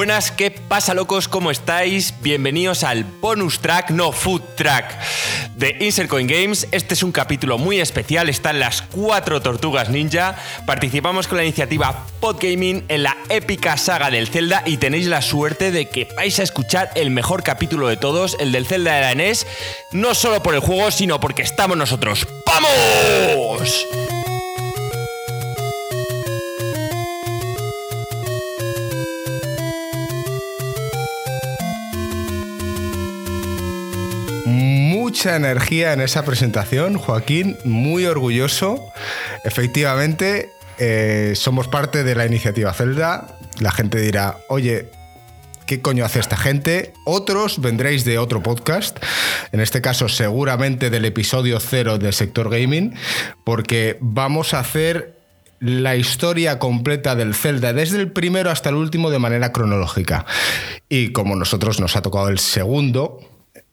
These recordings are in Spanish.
Buenas, ¿qué pasa locos? ¿Cómo estáis? Bienvenidos al bonus track, no food track de Insert Coin Games. Este es un capítulo muy especial, están las cuatro tortugas ninja. Participamos con la iniciativa Podgaming en la épica saga del Zelda y tenéis la suerte de que vais a escuchar el mejor capítulo de todos, el del Zelda de la NES, no solo por el juego, sino porque estamos nosotros. ¡Vamos! Mucha energía en esa presentación, Joaquín, muy orgulloso. Efectivamente, eh, somos parte de la iniciativa Zelda. La gente dirá, oye, ¿qué coño hace esta gente? Otros vendréis de otro podcast, en este caso seguramente del episodio cero del sector gaming, porque vamos a hacer la historia completa del Zelda, desde el primero hasta el último de manera cronológica. Y como nosotros nos ha tocado el segundo,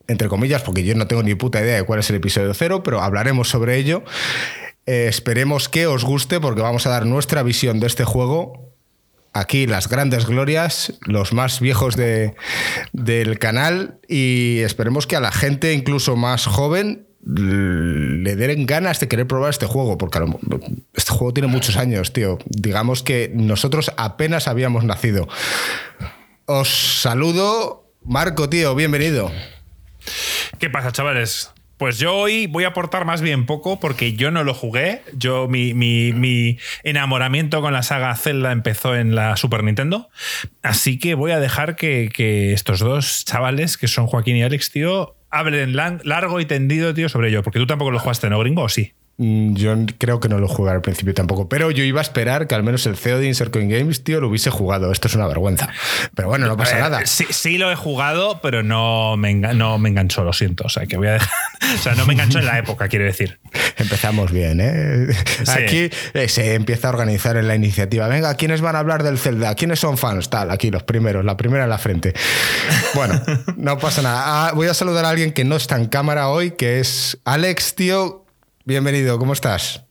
entre comillas, porque yo no tengo ni puta idea de cuál es el episodio cero, pero hablaremos sobre ello. Eh, esperemos que os guste porque vamos a dar nuestra visión de este juego. Aquí las grandes glorias, los más viejos de, del canal y esperemos que a la gente incluso más joven le den ganas de querer probar este juego, porque este juego tiene muchos años, tío. Digamos que nosotros apenas habíamos nacido. Os saludo, Marco, tío, bienvenido. ¿Qué pasa, chavales? Pues yo hoy voy a aportar más bien poco porque yo no lo jugué. Yo, mi, enamoramiento con la saga Zelda empezó en la Super Nintendo. Así que voy a dejar que, que estos dos chavales, que son Joaquín y Alex, tío, hablen largo y tendido, tío, sobre ello. Porque tú tampoco lo jugaste, ¿no, gringo? ¿O sí? Mm, yo creo que no lo jugué al principio tampoco, pero yo iba a esperar que al menos el CEO de Insert Coin Games, tío, lo hubiese jugado. Esto es una vergüenza. Pero bueno, no pasa nada. Sí, sí, lo he jugado, pero no me, no me enganchó, lo siento. O sea, que voy a dejar. O sea, no me enganchó en la época, quiero decir. Empezamos bien, ¿eh? Aquí eh, se empieza a organizar en la iniciativa. Venga, ¿quiénes van a hablar del Zelda? ¿Quiénes son fans? Tal, aquí los primeros, la primera en la frente. Bueno, no pasa nada. Ah, voy a saludar a alguien que no está en cámara hoy, que es Alex, tío bienvenido, ¿cómo estás?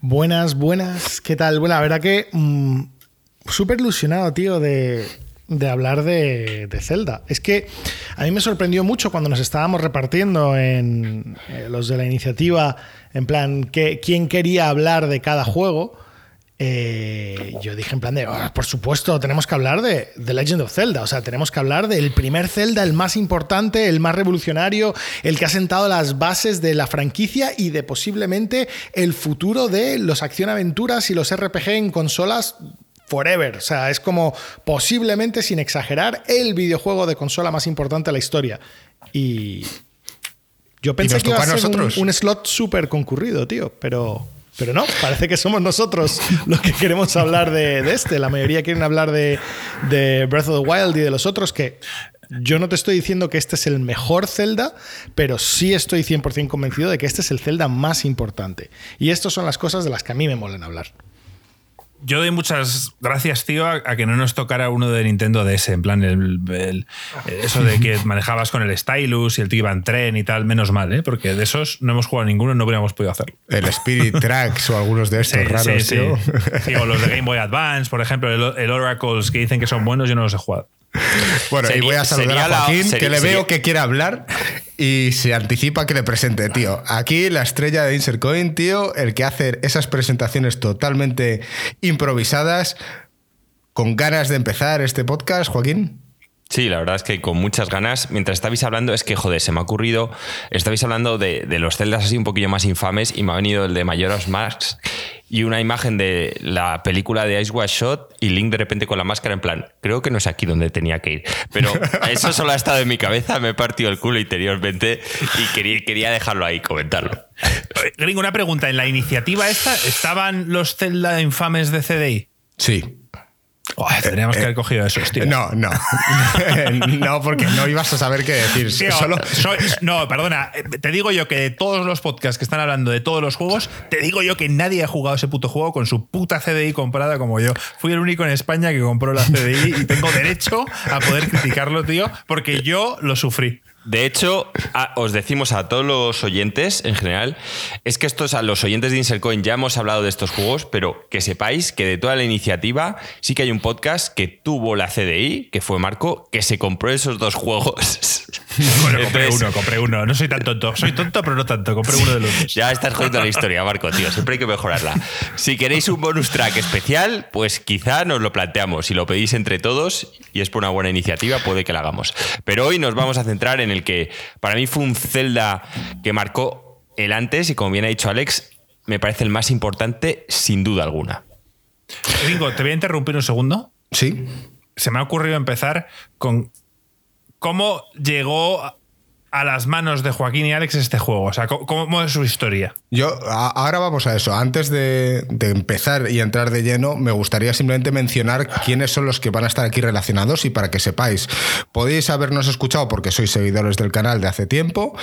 Buenas, buenas, ¿qué tal? Bueno, la verdad que mm, súper ilusionado, tío, de, hablar de, Zelda. Es que a mí me sorprendió mucho cuando nos estábamos repartiendo en eh, los de la iniciativa, en plan, que, quién quería hablar de cada juego. Eh, yo dije en plan de, ah, por supuesto, tenemos que hablar de The Legend of Zelda, o sea, tenemos que hablar del primer Zelda, el más importante, el más revolucionario, el que ha sentado las bases de la franquicia y de posiblemente el futuro de los acción-aventuras y los RPG en consolas forever. O sea, es como posiblemente, sin exagerar, el videojuego de consola más importante de la historia. Y yo pensé que iba a ser un, un slot súper concurrido, tío, pero pero no, parece que somos nosotros los que queremos hablar de, este. La mayoría quieren hablar de, Breath of the Wild y de los otros que yo no te estoy diciendo que este es el mejor Zelda, pero sí estoy 100% convencido de que este es el Zelda más importante. Y estas son las cosas de las que a mí me molen hablar. Yo doy muchas gracias, tío, a, que no nos tocara uno de Nintendo DS, en plan, el, eso de que manejabas con el stylus y el tío iba en tren y tal, menos mal, ¿eh? porque de esos no hemos jugado ninguno, no hubiéramos podido hacerlo. El Spirit Tracks o algunos de estos raros, tío. o los de Game Boy Advance, por ejemplo, el, el Oracles que dicen que son buenos, yo no los he jugado. Bueno, y voy a saludar a Joaquín, que le veo que quiere hablar y se anticipa que le presente, tío. Aquí la estrella de Insert Coin, tío, el que hace esas presentaciones totalmente improvisadas, con ganas de empezar este podcast, Joaquín. Sí, la verdad es que con muchas ganas. Mientras estabais hablando, es que, joder, se me ha ocurrido. Estabais hablando de, los celdas así un poquillo más infames y me ha venido el de Mayoras Max y una imagen de la película de Ice Watch Shot y Link de repente con la máscara en plan, creo que no es aquí donde tenía que ir. Pero eso solo ha estado en mi cabeza, me he partido el culo interiormente y quería, quería dejarlo ahí, comentarlo. Gringo, una pregunta. ¿En la iniciativa esta estaban los Zelda infames de CDI? Sí. Tendríamos que haber cogido eso, tío. No, no. no, porque no ibas a saber qué decir. Solo... no, perdona. Te digo yo que de todos los podcasts que están hablando de todos los juegos, te digo yo que nadie ha jugado ese puto juego con su puta CDI comprada como yo. Fui el único en España que compró la CDI y tengo derecho a poder criticarlo, tío, porque yo lo sufrí. De hecho, os decimos a todos los oyentes en general, es que estos a los oyentes de Insercoin ya hemos hablado de estos juegos, pero que sepáis que de toda la iniciativa sí que hay un podcast que tuvo la CDI, que fue Marco, que se compró esos dos juegos. Bueno, compré uno, compré uno. No soy tan tonto. Soy tonto, pero no tanto. Compré uno de los dos. Ya estás jodiendo la historia, Marco, tío. Siempre hay que mejorarla. Si queréis un bonus track especial, pues quizá nos lo planteamos. Si lo pedís entre todos y es por una buena iniciativa, puede que la hagamos. Pero hoy nos vamos a centrar en el que para mí fue un Zelda que marcó el antes y como bien ha dicho Alex, me parece el más importante sin duda alguna. Ringo, te voy a interrumpir un segundo. Sí. Se me ha ocurrido empezar con cómo llegó a las manos de Joaquín y Alex este juego? O sea, ¿cómo, es su historia? Yo, ahora vamos a eso. Antes de, empezar y entrar de lleno, me gustaría simplemente mencionar quiénes son los que van a estar aquí relacionados y para que sepáis. Podéis habernos escuchado porque sois seguidores del canal de hace tiempo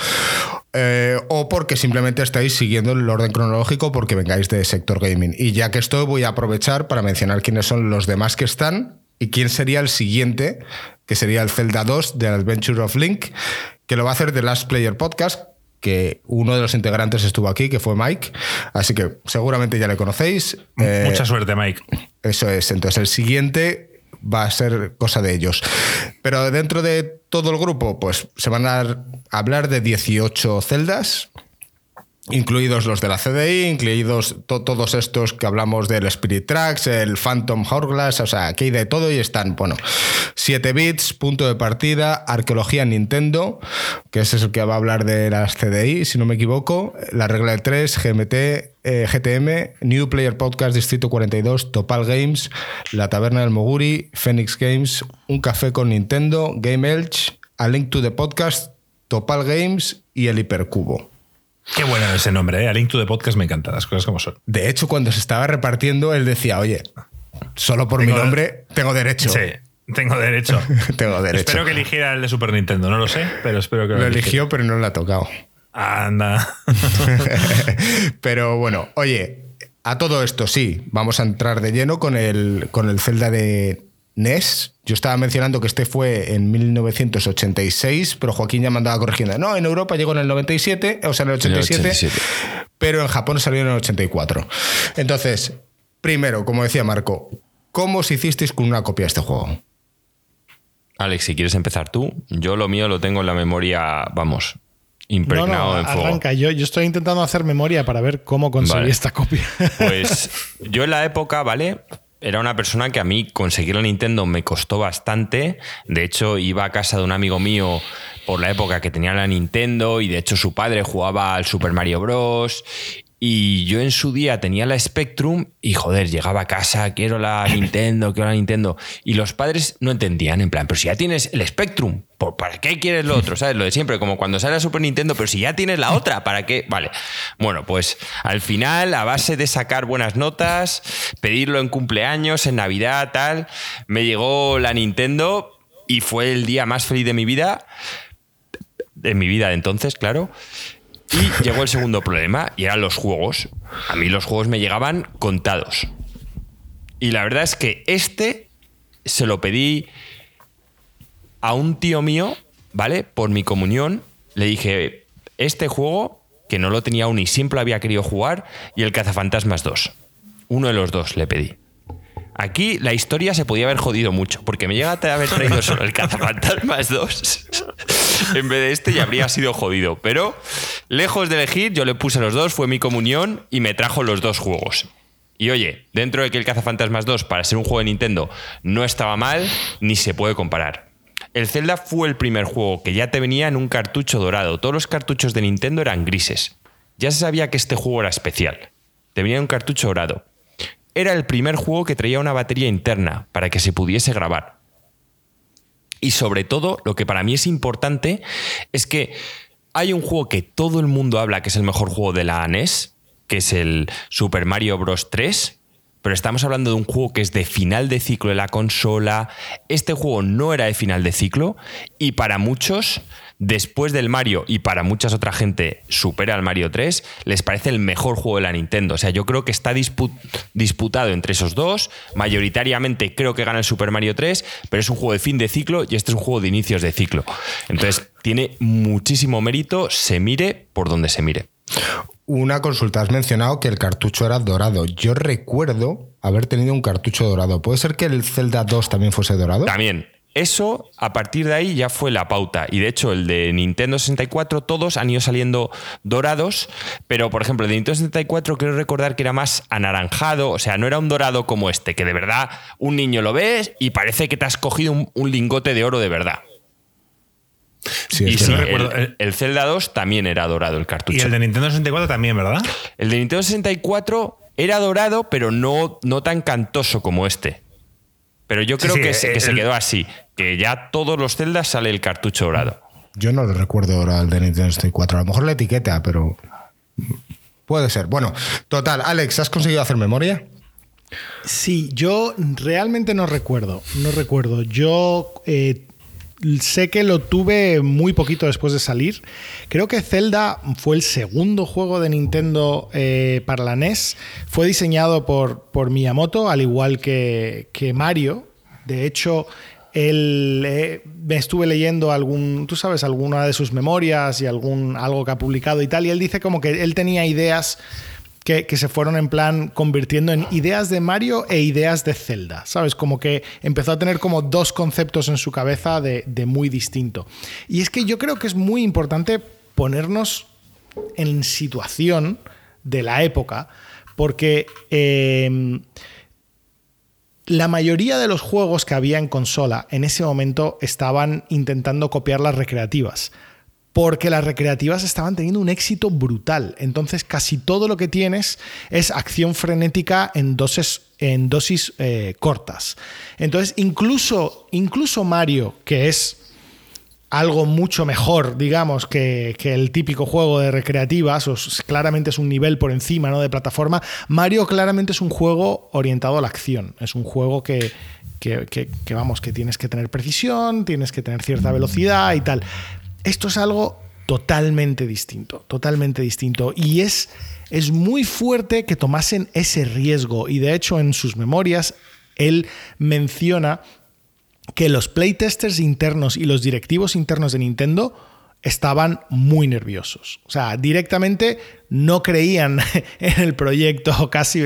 eh, o porque simplemente estáis siguiendo el orden cronológico porque vengáis de sector gaming. Y ya que estoy, voy a aprovechar para mencionar quiénes son los demás que están y quién sería el siguiente, que sería el Zelda 2 de Adventure of Link, que lo va a hacer The Last Player Podcast, que uno de los integrantes estuvo aquí, que fue Mike. Así que seguramente ya le conocéis. Eh, mucha suerte, Mike. Eso es. Entonces, el siguiente va a ser cosa de ellos. Pero dentro de todo el grupo, pues se van a hablar de 18 celdas incluidos los de la CDI, incluidos todos estos que hablamos del Spirit Tracks, el Phantom Hourglass, o sea, aquí hay de todo y están, bueno, 7 bits, punto de partida, arqueología Nintendo, que ese es el que va a hablar de las CDI, si no me equivoco, la regla de 3, GMT, eh, GTM, New Player Podcast Distrito 42, Topal Games, La Taberna del Moguri, Phoenix Games, Un Café con Nintendo, Game Elch, A Link to the Podcast, Topal Games y el Hipercubo. Qué bueno ese nombre, ¿eh? A Link to the Podcast me encanta, las cosas como son. De hecho, cuando se estaba repartiendo, él decía, oye, solo por mi nombre tengo derecho. Sí, tengo derecho. tengo derecho. Espero que eligiera el de Super Nintendo, no lo sé, pero espero que lo, lo eligió, pero no le ha tocado. Anda. pero bueno, oye, a todo esto sí, vamos a entrar de lleno con el, con el Zelda de NES. Yo estaba mencionando que este fue en 1986, pero Joaquín ya mandaba corrigiendo. No, en Europa llegó en el 97, o sea, en el 87, pero en Japón salió en el 84. Entonces, primero, como decía Marco, ¿cómo os hicisteis con una copia de este juego? Alex, si quieres empezar tú, yo lo mío lo tengo en la memoria, vamos, impregnado en fuego. Arranca. Yo, yo estoy intentando hacer memoria para ver cómo conseguí esta copia. Pues yo en la época, ¿vale? Era una persona que a mí conseguir la Nintendo me costó bastante. De hecho, iba a casa de un amigo mío por la época que tenía la Nintendo y de hecho su padre jugaba al Super Mario Bros. Y yo en su día tenía la Spectrum y joder, llegaba a casa, quiero la Nintendo, quiero la Nintendo. Y los padres no entendían, en plan, pero si ya tienes el Spectrum, ¿para qué quieres lo otro? ¿Sabes? Lo de siempre, como cuando sale la Super Nintendo, pero si ya tienes la otra, ¿para qué? Vale. Bueno, pues al final, a base de sacar buenas notas, pedirlo en cumpleaños, en Navidad, tal, me llegó la Nintendo y fue el día más feliz de mi vida. De mi vida de entonces, claro. Y llegó el segundo problema, y eran los juegos. A mí los juegos me llegaban contados. Y la verdad es que este se lo pedí a un tío mío, ¿vale? Por mi comunión. Le dije, este juego, que no lo tenía aún y siempre había querido jugar, y el Cazafantasmas 2. Uno de los dos le pedí. Aquí la historia se podía haber jodido mucho, porque me llega a haber traído solo el Cazafantasmas 2 en vez de este y habría sido jodido. Pero lejos de elegir, yo le puse los dos, fue mi comunión y me trajo los dos juegos. Y oye, dentro de que el Cazafantasmas 2 para ser un juego de Nintendo no estaba mal, ni se puede comparar. El Zelda fue el primer juego que ya te venía en un cartucho dorado. Todos los cartuchos de Nintendo eran grises. Ya se sabía que este juego era especial. Te venía en un cartucho dorado era el primer juego que traía una batería interna para que se pudiese grabar. Y sobre todo, lo que para mí es importante es que hay un juego que todo el mundo habla que es el mejor juego de la NES, que es el Super Mario Bros. 3, pero estamos hablando de un juego que es de final de ciclo de la consola. Este juego no era de final de ciclo y para muchos después del Mario y para muchas otra gente supera al Mario 3, les parece el mejor juego de la Nintendo. O sea, yo creo que está disputado entre esos dos. Mayoritariamente creo que gana el Super Mario 3, pero es un juego de fin de ciclo y este es un juego de inicios de ciclo. Entonces, tiene muchísimo mérito, se mire por donde se mire. Una consulta, has mencionado que el cartucho era dorado. Yo recuerdo haber tenido un cartucho dorado. ¿Puede ser que el Zelda 2 también fuese dorado? También, eso, a partir de ahí, ya fue la pauta. Y de hecho, el de Nintendo 64, todos han ido saliendo dorados. Pero, por ejemplo, el de Nintendo 64, quiero recordar que era más anaranjado. O sea, no era un dorado como este, que de verdad un niño lo ves y parece que te has cogido un, lingote de oro de verdad. Sí, y sí, el, el, Zelda 2 también era dorado el cartucho. Y el de Nintendo 64 también, ¿verdad? El de Nintendo 64 era dorado, pero no, no tan cantoso como este. Pero yo creo que, se, quedó así, que ya todos los celdas sale el cartucho dorado. Yo no lo recuerdo ahora el de Nintendo 64. A lo mejor la etiqueta, pero puede ser. Bueno, total, Alex, ¿has conseguido hacer memoria? Sí, yo realmente no recuerdo. No recuerdo. Yo eh, sé que lo tuve muy poquito después de salir. Creo que Zelda fue el segundo juego de Nintendo eh, para la NES. Fue diseñado por, Miyamoto, al igual que, Mario. De hecho, él, eh, me estuve leyendo algún, tú sabes, alguna de sus memorias y algún, algo que ha publicado y tal, y él dice como que él tenía ideas que, se fueron en plan convirtiendo en ideas de Mario e ideas de Zelda, ¿sabes? Como que empezó a tener como dos conceptos en su cabeza de, muy distinto. Y es que yo creo que es muy importante ponernos en situación de la época, porque em, la mayoría de los juegos que había en consola en ese momento estaban intentando copiar las recreativas porque las recreativas estaban teniendo un éxito brutal. Entonces casi todo lo que tienes es acción frenética en dosis, en dosis eh, cortas. Entonces incluso, incluso Mario, que es algo mucho mejor, digamos, que, el típico juego de recreativas, claramente es un nivel por encima ¿no? de plataforma, Mario claramente es un juego orientado a la acción, es un juego que, que, vamos, que tienes que tener precisión, tienes que tener cierta velocidad y tal. Esto es algo totalmente distinto, totalmente distinto. Y es, es muy fuerte que tomasen ese riesgo. Y de hecho, en sus memorias, él menciona que los playtesters internos y los directivos internos de Nintendo estaban muy nerviosos. O sea, directamente no creían en el proyecto, casi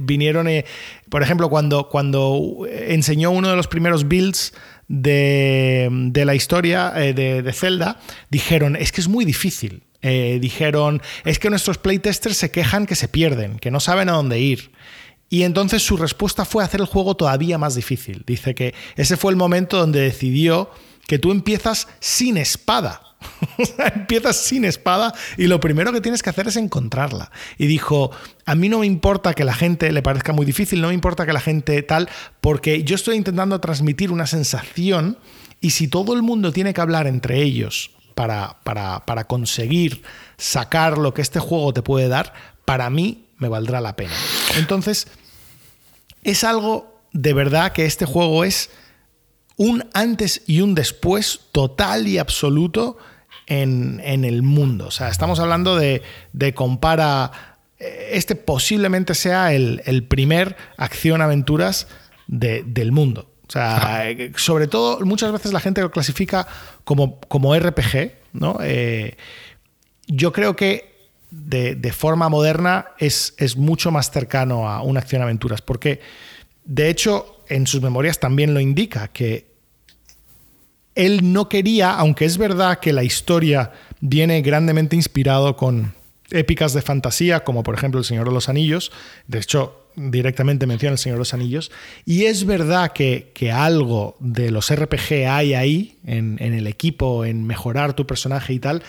vinieron, eh, por ejemplo, cuando, cuando enseñó uno de los primeros builds de, la historia eh, de, Zelda, dijeron, es que es muy difícil. Eh, dijeron, es que nuestros playtesters se quejan que se pierden, que no saben a dónde ir. Y entonces su respuesta fue hacer el juego todavía más difícil. Dice que ese fue el momento donde decidió que tú empiezas sin espada. Empiezas sin espada y lo primero que tienes que hacer es encontrarla. Y dijo, a mí no me importa que la gente le parezca muy difícil, no me importa que la gente tal, porque yo estoy intentando transmitir una sensación y si todo el mundo tiene que hablar entre ellos para, para, para conseguir sacar lo que este juego te puede dar, para mí me valdrá la pena. Entonces, es algo de verdad que este juego es un antes y un después total y absoluto en, el mundo. O sea, estamos hablando de, compara. Eh, este posiblemente sea el, primer acción-aventuras del mundo. O sea, eh, sobre todo, muchas veces la gente lo clasifica como, como RPG, ¿no? Eh, yo creo que de, forma moderna es, es, mucho más cercano a una acción-aventuras, porque de hecho en sus memorias también lo indica, que él no quería, aunque es verdad que la historia viene grandemente inspirado con épicas de fantasía, como por ejemplo El Señor de los Anillos, de hecho directamente menciona El Señor de los Anillos, y es verdad que, algo de los RPG hay ahí, en, el equipo, en mejorar tu personaje y tal,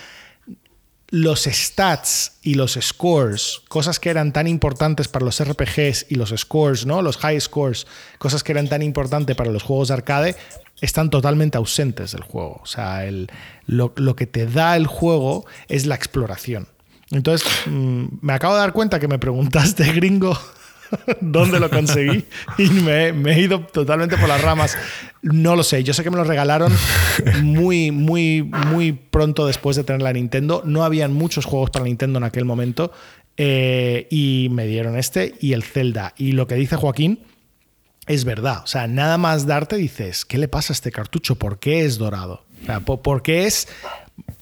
los stats y los scores, cosas que eran tan importantes para los RPGs y los scores, ¿no? Los high scores, cosas que eran tan importantes para los juegos de arcade, están totalmente ausentes del juego. O sea, el, lo, que te da el juego es la exploración. Entonces, mm, me acabo de dar cuenta que me preguntaste, gringo, dónde lo conseguí y me, he ido totalmente por las ramas. No lo sé, yo sé que me lo regalaron muy, muy, muy pronto después de tener la Nintendo. No habían muchos juegos para Nintendo en aquel momento eh, y me dieron este y el Zelda. Y lo que dice Joaquín es verdad. O sea, nada más darte dices, ¿qué le pasa a este cartucho? ¿Por qué es dorado? O sea, ¿Por qué es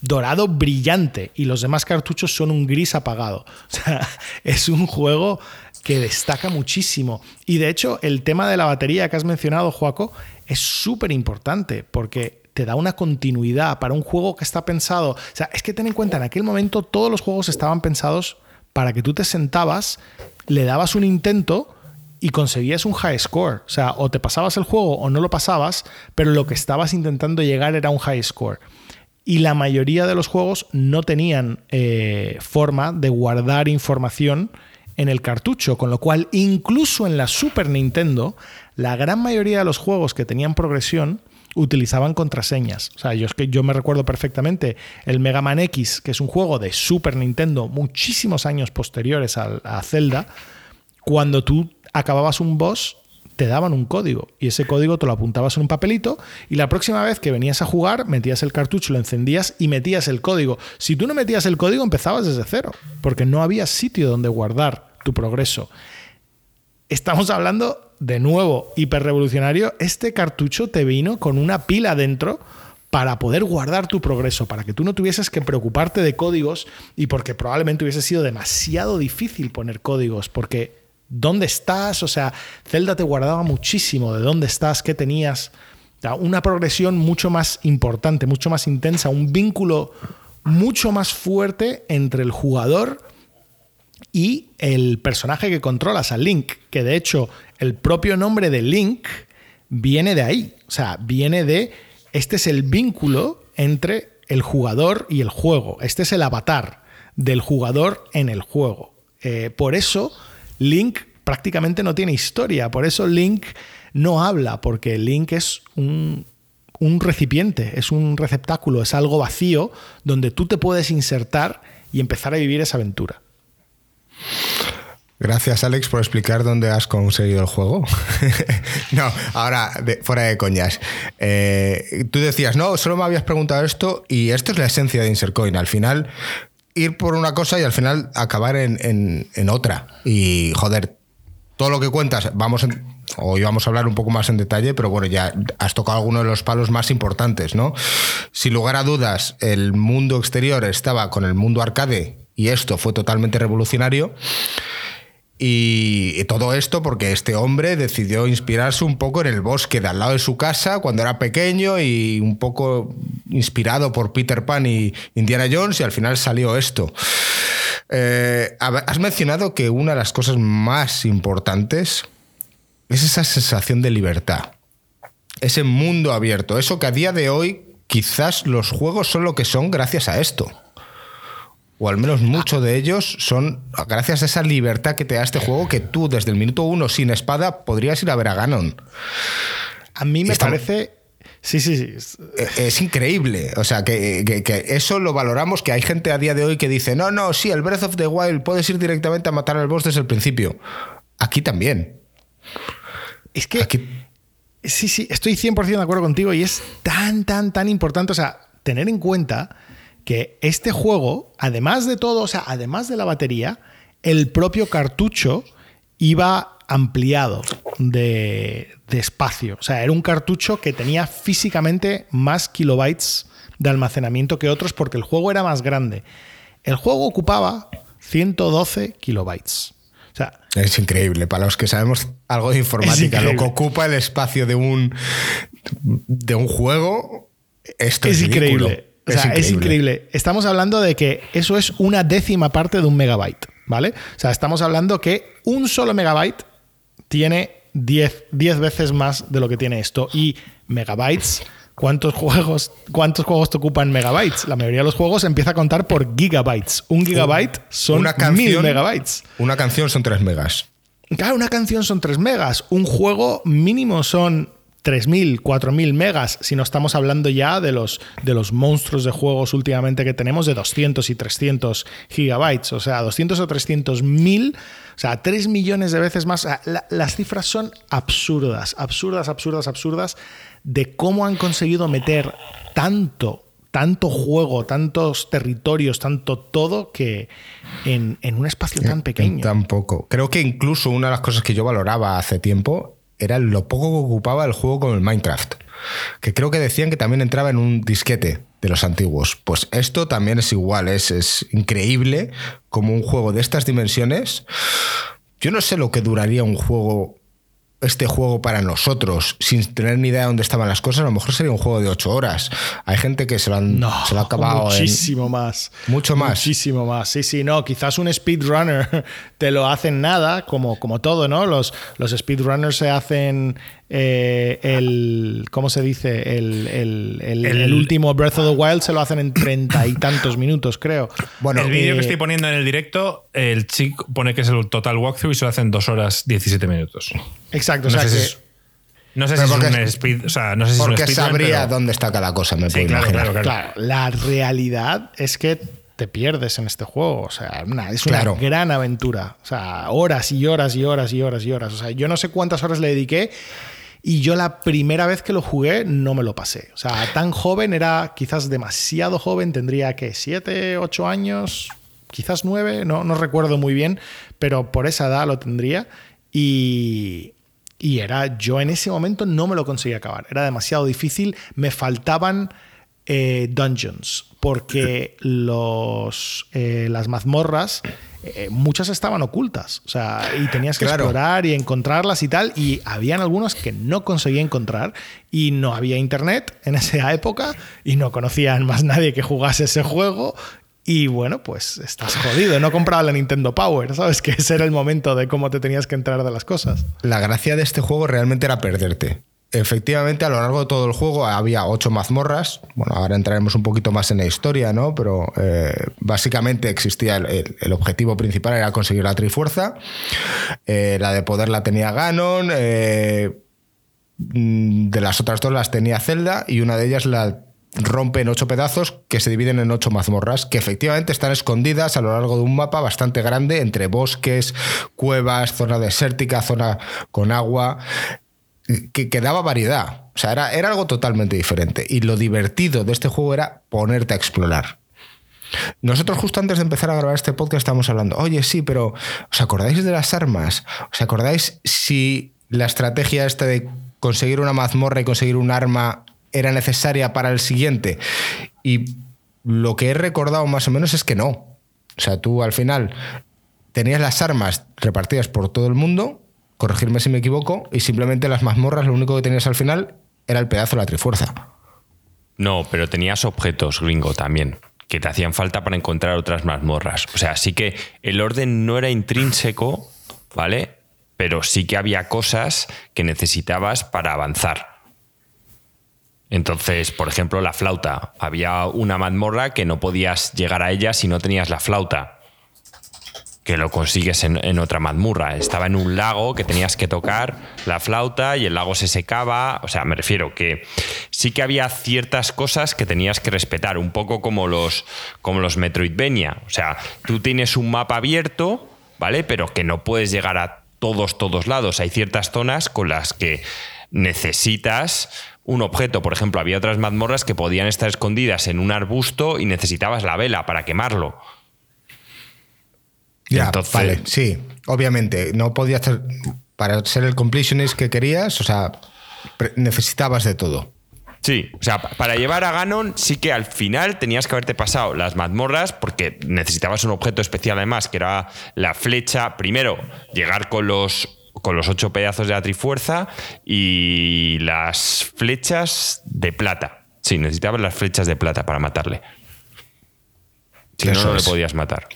dorado brillante y los demás cartuchos son un gris apagado? O sea, es un juego que destaca muchísimo. Y de hecho, el tema de la batería que has mencionado, Joaco, es súper importante porque te da una continuidad para un juego que está pensado. O sea, es que ten en cuenta, en aquel momento todos los juegos estaban pensados para que tú te sentabas, le dabas un intento y conseguías un high score. O sea, o te pasabas el juego o no lo pasabas, pero lo que estabas intentando llegar era un high score. Y la mayoría de los juegos no tenían eh, forma de guardar información en el cartucho, con lo cual incluso en la Super Nintendo, la gran mayoría de los juegos que tenían progresión utilizaban contraseñas. O sea, yo, es que yo me recuerdo perfectamente el Mega Man X, que es un juego de Super Nintendo muchísimos años posteriores a, a Zelda, cuando tú acababas un boss, te daban un código y ese código te lo apuntabas en un papelito y la próxima vez que venías a jugar metías el cartucho, lo encendías y metías el código. Si tú no metías el código empezabas desde cero porque no había sitio donde guardar tu progreso. Estamos hablando de nuevo hiperrevolucionario. Este cartucho te vino con una pila dentro para poder guardar tu progreso, para que tú no tuvieses que preocuparte de códigos y porque probablemente hubiese sido demasiado difícil poner códigos, porque dónde estás, o sea, Zelda te guardaba muchísimo de dónde estás, qué tenías, una progresión mucho más importante, mucho más intensa, un vínculo mucho más fuerte entre el jugador y el personaje que controlas, a Link, que de hecho el propio nombre de Link viene de ahí, o sea, viene de, este es el vínculo entre el jugador y el juego, este es el avatar del jugador en el juego. Eh, por eso Link prácticamente no tiene historia, por eso Link no habla, porque Link es un, recipiente, es un receptáculo, es algo vacío donde tú te puedes insertar y empezar a vivir esa aventura. Gracias, Alex, por explicar dónde has conseguido el juego. no, ahora, fuera de coñas. Eh, tú decías, no, solo me habías preguntado esto y esto es la esencia de Insercoin. Al final, ir por una cosa y al final acabar en, otra. Y joder, todo lo que cuentas, vamos hoy vamos a hablar un poco más en detalle, pero bueno, ya has tocado algunos de los palos más importantes, ¿no? Sin lugar a dudas, el mundo exterior estaba con el mundo arcade y esto fue totalmente revolucionario. Y todo esto porque este hombre decidió inspirarse un poco en el bosque de al lado de su casa cuando era pequeño y un poco inspirado por Peter Pan y Indiana Jones y al final salió esto. Eh, has mencionado que una de las cosas más importantes es esa sensación de libertad, ese mundo abierto, eso que a día de hoy quizás los juegos son lo que son gracias a esto o al menos muchos de ellos son gracias a esa libertad que te da este juego que tú desde el minuto uno sin espada podrías ir a ver a Ganon. A mí me parece... Sí, sí, sí. E-, es, increíble. O sea, que, eso lo valoramos, que hay gente a día de hoy que dice, no, no, sí, el Breath of the Wild puedes ir directamente a matar al boss desde el principio. Aquí también. Es que... Sí, sí, estoy 100% de acuerdo contigo y es tan, tan, tan importante, o sea, tener en cuenta que este juego, además de todo, o sea, además de la batería, el propio cartucho iba ampliado de, espacio. O sea, era un cartucho que tenía físicamente más kilobytes de almacenamiento que otros porque el juego era más grande. El juego ocupaba 112 kilobytes. O sea, es increíble, para los que sabemos algo de informática, lo que ocupa el espacio de un, de un juego, esto es, increíble. O sea, es increíble. Estamos hablando de que eso es una décima parte de un megabyte, ¿vale? O sea, estamos hablando que un solo megabyte tiene 10, veces más de lo que tiene esto. Y megabytes, ¿cuántos juegos, ¿cuántos juegos te ocupan megabytes? La mayoría de los juegos empieza a contar por gigabytes. Un gigabyte son una mil megabytes. Una canción son 3 megas. Claro, una canción son 3 megas. Un juego mínimo son 3.000, 4.000 megas, si no estamos hablando ya de los, de los monstruos de juegos últimamente que tenemos de 200 y 300 gigabytes, o sea, 200 o 300 mil, o sea, 3 millones de veces más. las cifras son absurdas, absurdas, absurdas, absurdas de cómo han conseguido meter tanto tanto juego, tantos territorios, tanto todo que en, en un espacio tan pequeño. Tan poco. Creo que incluso una de las cosas que yo valoraba hace tiempo era lo poco que ocupaba el juego con el Minecraft. Que creo que decían que también entraba en un disquete de los antiguos. Pues esto también es igual, es, es increíble como un juego de estas dimensiones. Yo no sé lo que duraría un juego este juego para nosotros, sin tener ni idea de dónde estaban las cosas, a lo mejor sería un juego de ocho horas. Hay gente que se lo, han, se lo ha acabado. Muchísimo más. Mucho más. Muchísimo más. Sí, sí, no. Quizás un speedrunner te lo hacen nada, como, como todo, ¿no? Los, los speedrunners se hacen eh, el. ¿Cómo se dice? El, el, último Breath of the Wild se lo hacen en treinta y tantos minutos, creo. Bueno, el vídeo que eh, estoy poniendo en el directo, el chico pone que es el total walkthrough y se lo hacen dos horas 17 minutos. Exacto, no o sea sé que. Si no sé si es un speed, o sea, no sé si porque es un sabría dónde está cada cosa, me sí, claro, claro, claro, La realidad es que te pierdes en este juego. O sea, es una gran aventura. O sea, horas y horas y horas y horas y horas. O sea, yo no sé cuántas horas le dediqué y yo la primera vez que lo jugué no me lo pasé. O sea, tan joven, era quizás demasiado joven, tendría que 7, 8 años, quizás 9, no, no recuerdo muy bien, pero por esa edad lo tendría. Y, y era, yo en ese momento no me lo conseguí acabar. Era demasiado difícil, me faltaban eh, dungeons, porque los, eh, las mazmorras eh, muchas estaban ocultas. O sea, y tenías que explorar y encontrarlas y tal. Y habían algunos que no conseguía encontrar. Y no había internet en esa época. Y no conocían más nadie que jugase ese juego. Y bueno, pues estás jodido. No compraba la Nintendo Power, ¿sabes? Que ese era el momento de cómo te tenías que entrar de las cosas. La gracia de este juego realmente era perderte. Efectivamente, a lo largo de todo el juego había ocho mazmorras. Bueno, ahora entraremos un poquito más en la historia, ¿no? Pero eh, básicamente existía el, objetivo principal era conseguir la Trifuerza. Eh, la de poder la tenía Ganon. Eh, de las otras dos las tenía Zelda y una de ellas la rompe en ocho pedazos que se dividen en ocho mazmorras que efectivamente están escondidas a lo largo de un mapa bastante grande entre bosques, cuevas, zona desértica, zona con agua que, daba variedad. O sea, era, era algo totalmente diferente. Y lo divertido de este juego era ponerte a explorar. Nosotros justo antes de empezar a grabar este podcast estábamos hablando, oye, sí, pero ¿os acordáis de las armas? ¿Os acordáis si la estrategia esta de conseguir una mazmorra y conseguir un arma era necesaria para el siguiente? Y lo que he recordado más o menos es que no. O sea, tú al final tenías las armas repartidas por todo el mundo corregirme si me equivoco, y simplemente las mazmorras lo único que tenías al final era el pedazo de la trifuerza. No, pero tenías objetos, gringo, también, que te hacían falta para encontrar otras mazmorras. O sea, sí que el orden no era intrínseco, ¿vale? Pero sí que había cosas que necesitabas para avanzar. Entonces, por ejemplo, la flauta. Había una mazmorra que no podías llegar a ella si no tenías la flauta que lo consigues en, otra mazmurra. Estaba en un lago que tenías que tocar la flauta y el lago se secaba. O sea, me refiero que sí que había ciertas cosas que tenías que respetar, un poco como los, como los Metroidvania. O sea, tú tienes un mapa abierto, ¿vale? Pero que no puedes llegar a todos, todos lados. Hay ciertas zonas con las que necesitas un objeto. Por ejemplo, había otras mazmorras que podían estar escondidas en un arbusto y necesitabas la vela para quemarlo. Ya, vale, sí, obviamente. No podías ser, para ser el completionist que querías, o sea, necesitabas de todo. Sí, o sea, para llevar a Ganon sí que al final tenías que haberte pasado las mazmorras porque necesitabas un objeto especial además, que era la flecha. Primero, llegar con los, con los ocho pedazos de la trifuerza y las flechas de plata. Sí, necesitabas las flechas de plata para matarle. Si no, no le podías matar.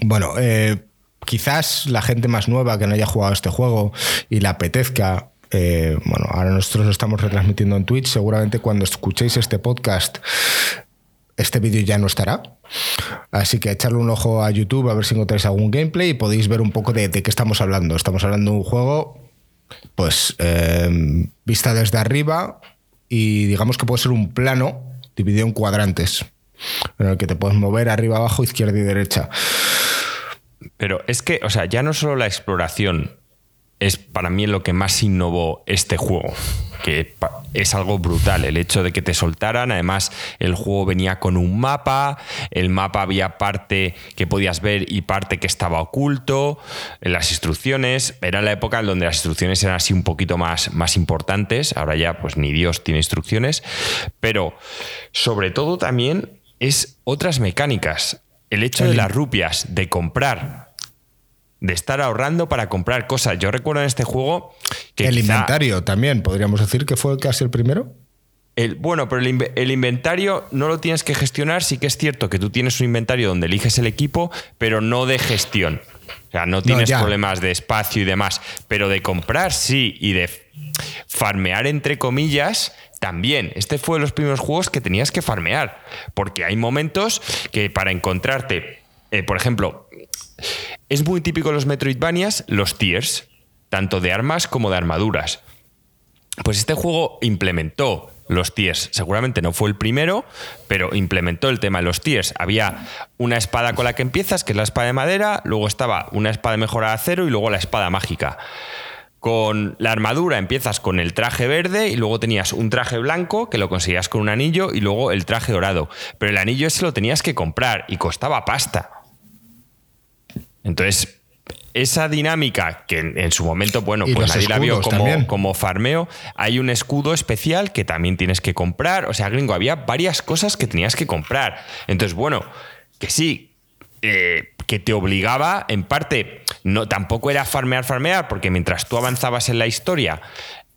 Bueno, eh, quizás la gente más nueva que no haya jugado este juego y le apetezca eh, bueno, ahora nosotros lo estamos retransmitiendo en Twitch. Seguramente cuando escuchéis este podcast, este vídeo ya no estará. Así que echarle un ojo a YouTube a ver si encontráis algún gameplay y podéis ver un poco de, qué estamos hablando. Estamos hablando de un juego pues eh, vista desde arriba y digamos que puede ser un plano dividido en cuadrantes en el que te puedes mover arriba, abajo, izquierda y derecha. Pero es que, o sea, ya no solo la exploración es para mí lo que más innovó este juego, que es algo brutal, el hecho de que te soltaran, además el juego venía con un mapa, el mapa había parte que podías ver y parte que estaba oculto, las instrucciones, era la época en donde las instrucciones eran así un poquito más, más importantes, ahora ya pues ni Dios tiene instrucciones, pero sobre todo también es otras mecánicas, el hecho de las rupias, de comprar de estar ahorrando para comprar cosas. Yo recuerdo en este juego que... El inventario también, podríamos decir que fue casi el primero. El, bueno, pero el, inventario no lo tienes que gestionar. Sí que es cierto que tú tienes un inventario donde eliges el equipo, pero no de gestión. O sea, no tienes problemas de espacio y demás. Pero de comprar sí y de farmear entre comillas también. Este fue de los primeros juegos que tenías que farmear. Porque hay momentos que para encontrarte, eh, por ejemplo, es muy típico en los Metroidvanias los tiers, tanto de armas como de armaduras. Pues este juego implementó los tiers. Seguramente no fue el primero, pero implementó el tema de los tiers. Había una espada con la que empiezas, que es la espada de madera, luego estaba una espada de mejora de acero y luego la espada mágica. Con la armadura empiezas con el traje verde y luego tenías un traje blanco que lo conseguías con un anillo y luego el traje dorado. Pero el anillo ese lo tenías que comprar y costaba pasta. Entonces, esa dinámica que en, su momento, bueno, pues nadie la vio como, como, farmeo, hay un escudo especial que también tienes que comprar. O sea, gringo, había varias cosas que tenías que comprar. Entonces, bueno, que sí, eh, que te obligaba, en parte, no, tampoco era farmear, farmear, porque mientras tú avanzabas en la historia,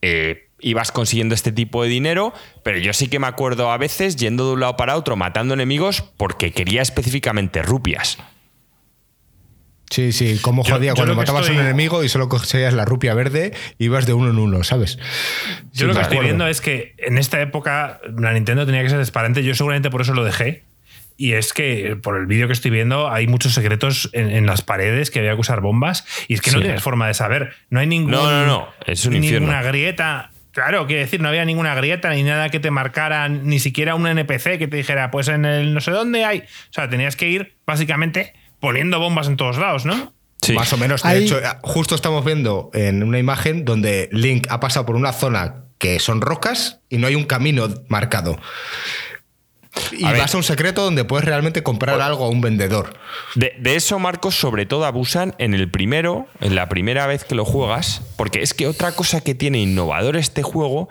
eh, ibas consiguiendo este tipo de dinero, pero yo sí que me acuerdo a veces yendo de un lado para otro, matando enemigos, porque quería específicamente rupias. Sí, sí, como jodía cuando matabas a un enemigo y solo cogías la rupia verde, ibas de uno en uno, ¿sabes? Yo lo que estoy viendo es que en esta época la Nintendo tenía que ser transparente, yo seguramente por eso lo dejé. Y es que por el vídeo que estoy viendo hay muchos secretos en, las paredes que había que usar bombas y es que no tienes forma de saber. No hay ningún, no, no, no. Es un ninguna grieta. Claro, quiero decir, no había ninguna grieta ni nada que te marcara, ni siquiera un NPC que te dijera, pues en el no sé dónde hay. O sea, tenías que ir básicamente poniendo bombas en todos lados, ¿no? Sí. Más o menos. De hecho, justo estamos viendo en una imagen donde Link ha pasado por una zona que son rocas y no hay un camino marcado. Y vas a un secreto donde puedes realmente comprar algo a un vendedor. De, de, eso, Marcos, sobre todo abusan en el primero, en la primera vez que lo juegas, porque es que otra cosa que tiene innovador este juego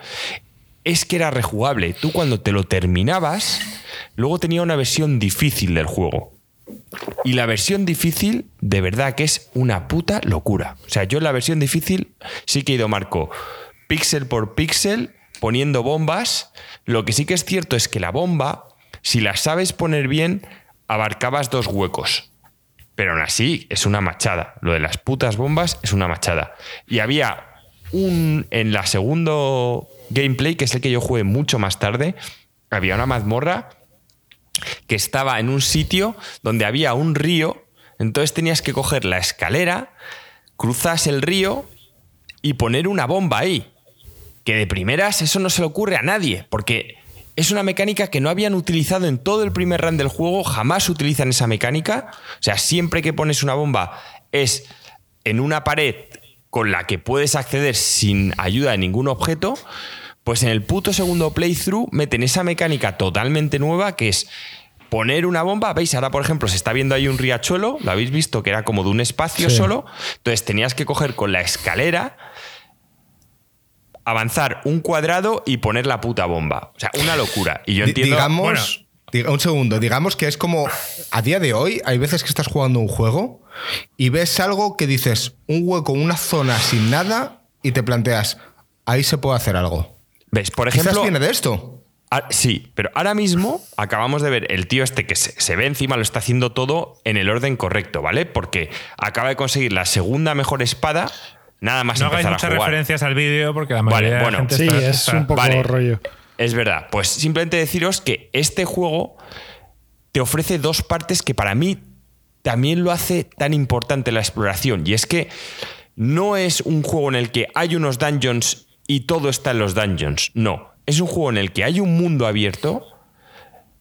es que era rejugable. Tú cuando te lo terminabas, luego tenía una versión difícil del juego. Y la versión difícil, de verdad que es una puta locura. O sea, yo en la versión difícil sí que he ido marco píxel por píxel poniendo bombas. Lo que sí que es cierto es que la bomba, si la sabes poner bien, abarcabas dos huecos. Pero aún así es una machada. Lo de las putas bombas es una machada. Y había un. En la segundo gameplay, que es el que yo jugué mucho más tarde, había una mazmorra que estaba en un sitio donde había un río, entonces tenías que coger la escalera, cruzas el río y poner una bomba ahí. Que de primeras eso no se le ocurre a nadie, porque es una mecánica que no habían utilizado en todo el primer run del juego, jamás utilizan esa mecánica. O sea, siempre que pones una bomba es en una pared con la que puedes acceder sin ayuda de ningún objeto. Pues en el puto segundo playthrough meten esa mecánica totalmente nueva que es poner una bomba. ¿Veis? Ahora, por ejemplo, se está viendo ahí un riachuelo, lo habéis visto, que era como de un espacio solo. Entonces tenías que coger con la escalera, avanzar un cuadrado y poner la puta bomba. O sea, una locura. Y yo entiendo. Digamos. Un segundo, digamos que es como a día de hoy hay veces que estás jugando un juego y ves algo que dices un hueco, una zona sin nada y te planteas, ahí se puede hacer algo. ¿Ves? Por ejemplo. Quizás viene de esto. Sí, pero ahora mismo acabamos de ver el tío este que se, ve encima, lo está haciendo todo en el orden correcto, ¿vale? Porque acaba de conseguir la segunda mejor espada, nada más no empezar muchas referencias al vídeo porque la mayoría vale, bueno, sí, es un poco rollo. Es verdad. Pues simplemente deciros que este juego te ofrece dos partes que para mí también lo hace tan importante la exploración. Y es que no es un juego en el que hay unos dungeons y todo está en los dungeons. No, es un juego en el que hay un mundo abierto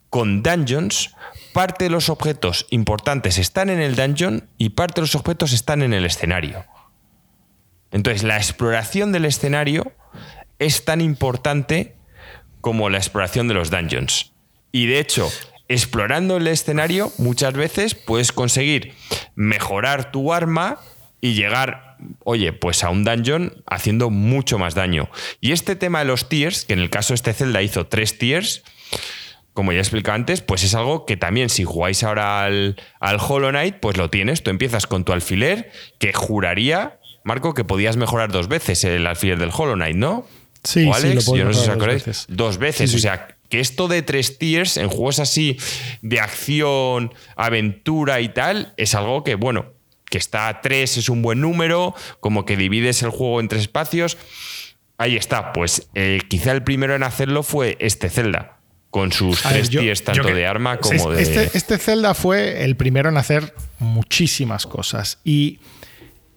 con dungeons. Parte de los objetos importantes están en el dungeon y parte de los objetos están en el escenario. Entonces, la exploración del escenario es tan importante como la exploración de los dungeons. Y de hecho, explorando el escenario, muchas veces puedes conseguir mejorar tu arma y llegar, oye, pues a un dungeon haciendo mucho más daño. Y este tema de los tiers, que en el caso de este Zelda hizo tres tiers, como ya expliqué antes, pues es algo que también si jugáis ahora al, al Hollow Knight, pues lo tienes. Tú empiezas con tu alfiler, que juraría, Marco, que podías mejorar dos veces el alfiler del Hollow Knight, ¿no? Sí, O sí, Alex, lo puedo yo no sé si os acordáis. veces. Dos veces, Sí, o sí. sea, que esto de tres tiers en juegos así de acción, aventura y tal, es algo que, bueno, que está a tres es un buen número, como que divides el juego en tres espacios. Ahí está, pues eh, quizá el primero en hacerlo fue este Zelda, con sus ver, tres yo- tiers, tanto que- de arma como de... Este, este Zelda fue el primero en hacer muchísimas cosas. Y,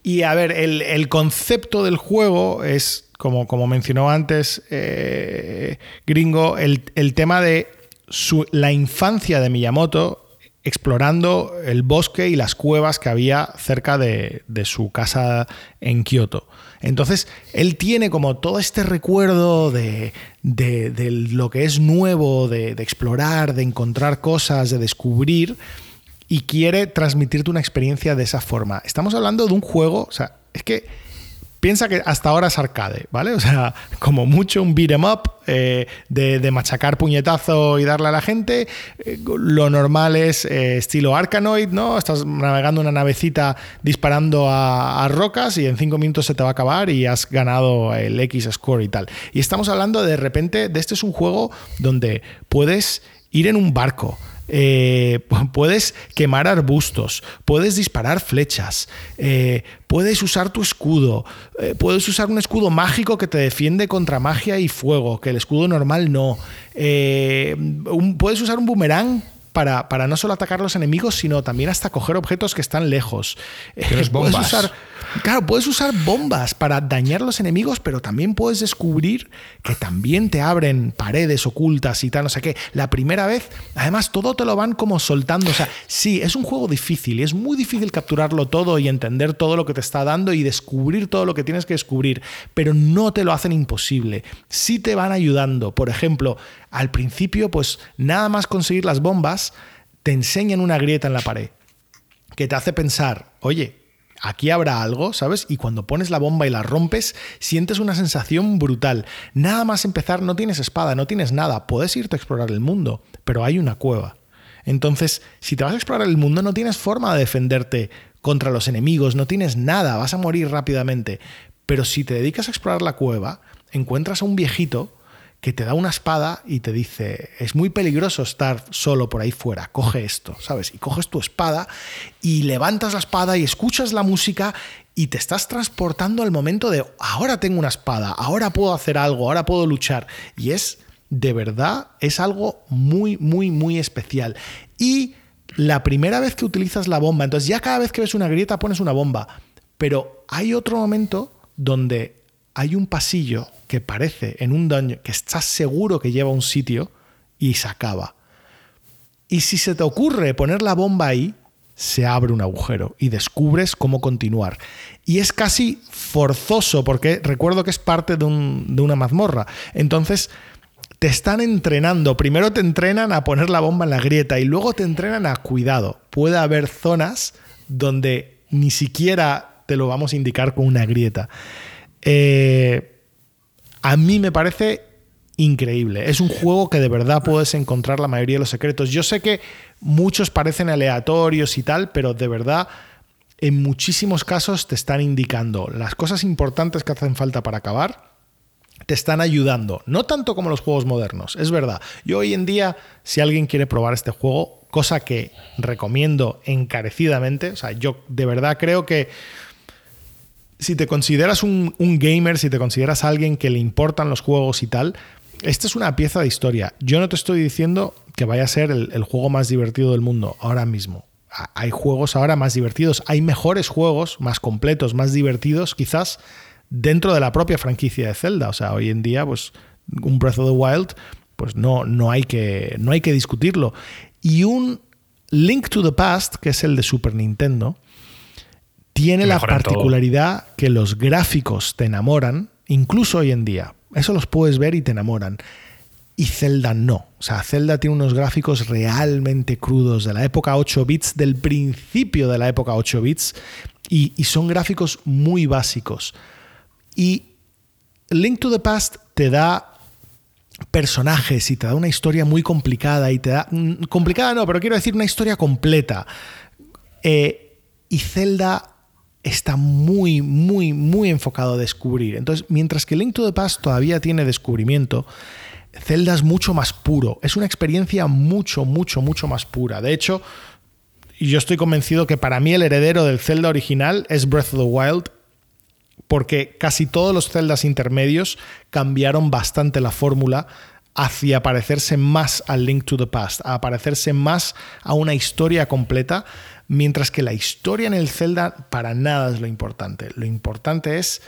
y, a ver, el, el concepto del juego es, como, como mencionó antes eh, Gringo, el, el tema de su- la infancia de Miyamoto explorando el bosque y las cuevas que había cerca de, de su casa en Kioto. Entonces, él tiene como todo este recuerdo de, de- de lo que es nuevo, de, de explorar, de encontrar cosas, de descubrir, y quiere transmitirte una experiencia de esa forma. Estamos hablando de un juego, o sea, es que piensa que hasta ahora es arcade, ¿vale? O sea, como mucho un beat 'em up eh, de, machacar puñetazo y darle a la gente. Eh, lo normal es eh, estilo Arkanoid, ¿no? Estás navegando una navecita disparando a, a rocas y en cinco minutos se te va a acabar y has ganado el X score y tal. Y estamos hablando de repente de este es un juego donde puedes ir en un barco. Eh, pu- puedes quemar arbustos, puedes disparar flechas, eh, puedes usar tu escudo, eh, puedes usar un escudo mágico que te defiende contra magia y fuego, que el escudo normal no. Eh, un- puedes usar un boomerang. Para, para no solo atacar a los enemigos, sino también hasta coger objetos que están lejos. Puedes usar Claro, puedes usar bombas para dañar los enemigos, pero también puedes descubrir que también te abren paredes ocultas y tal, no sé qué. La primera vez, además, todo te lo van como soltando. O sea, sí, es un juego difícil y es muy difícil capturarlo todo y entender todo lo que te está dando y descubrir todo lo que tienes que descubrir, pero no te lo hacen imposible. Sí te van ayudando. Por ejemplo, al principio, pues nada más conseguir las bombas, te enseñan una grieta en la pared que te hace pensar, oye, aquí habrá algo, ¿sabes? Y cuando pones la bomba y la rompes, sientes una sensación brutal. Nada más empezar, no tienes espada, no tienes nada, puedes irte a explorar el mundo, pero hay una cueva. Entonces, si te vas a explorar el mundo, no tienes forma de defenderte contra los enemigos, no tienes nada, vas a morir rápidamente. Pero si te dedicas a explorar la cueva, encuentras a un viejito que te da una espada y te dice, es muy peligroso estar solo por ahí fuera, coge esto, ¿sabes? Y coges tu espada y levantas la espada y escuchas la música y te estás transportando al momento de, ahora tengo una espada, ahora puedo hacer algo, ahora puedo luchar. Y es, de verdad, es algo muy, muy, muy especial. Y la primera vez que utilizas la bomba, entonces ya cada vez que ves una grieta pones una bomba, pero hay otro momento donde hay un pasillo que parece en un dungeon que estás seguro que lleva un sitio y se acaba. Y si se te ocurre poner la bomba ahí, se abre un agujero y descubres cómo continuar. Y es casi forzoso porque recuerdo que es parte de, un- de una mazmorra. Entonces te están entrenando. Primero te entrenan a poner la bomba en la grieta y luego te entrenan a cuidado. Puede haber zonas donde ni siquiera te lo vamos a indicar con una grieta. Eh, a mí me parece increíble. Es un juego que de verdad puedes encontrar la mayoría de los secretos. Yo sé que muchos parecen aleatorios y tal, pero de verdad en muchísimos casos te están indicando las cosas importantes que hacen falta para acabar. Te están ayudando, no tanto como los juegos modernos, es verdad. Yo hoy en día, si alguien quiere probar este juego, cosa que recomiendo encarecidamente, o sea, yo de verdad creo que si te consideras un, gamer, si te consideras alguien que le importan los juegos y tal, esta es una pieza de historia. Yo no te estoy diciendo que vaya a ser el, el juego más divertido del mundo ahora mismo. hay juegos ahora más divertidos, hay mejores juegos, más completos, más divertidos, quizás dentro de la propia franquicia de Zelda. O sea, hoy en día, pues un Breath of the Wild, pues no, no, hay, que, no hay que discutirlo. Y un Link to the Past, que es el de Super Nintendo, tiene la particularidad que los gráficos te enamoran, incluso hoy en día. Eso los puedes ver y te enamoran. Y Zelda no. O sea, Zelda tiene unos gráficos realmente crudos de la época 8 bits, del principio de la época 8 bits, y, y son gráficos muy básicos. Y Link to the Past te da personajes y te da una historia muy complicada y te da... Mm, complicada no, pero quiero decir una historia completa. Eh, y Zelda está muy, muy, muy enfocado a descubrir. Entonces, mientras que Link to the Past todavía tiene descubrimiento, Zelda es mucho más puro. Es una experiencia mucho, mucho, mucho más pura. De hecho, yo estoy convencido que para mí el heredero del Zelda original es Breath of the Wild porque casi todos los celdas intermedios cambiaron bastante la fórmula hacia parecerse más al Link to the Past, a parecerse más a una historia completa, mientras que la historia en el Zelda para nada es lo importante. Lo importante es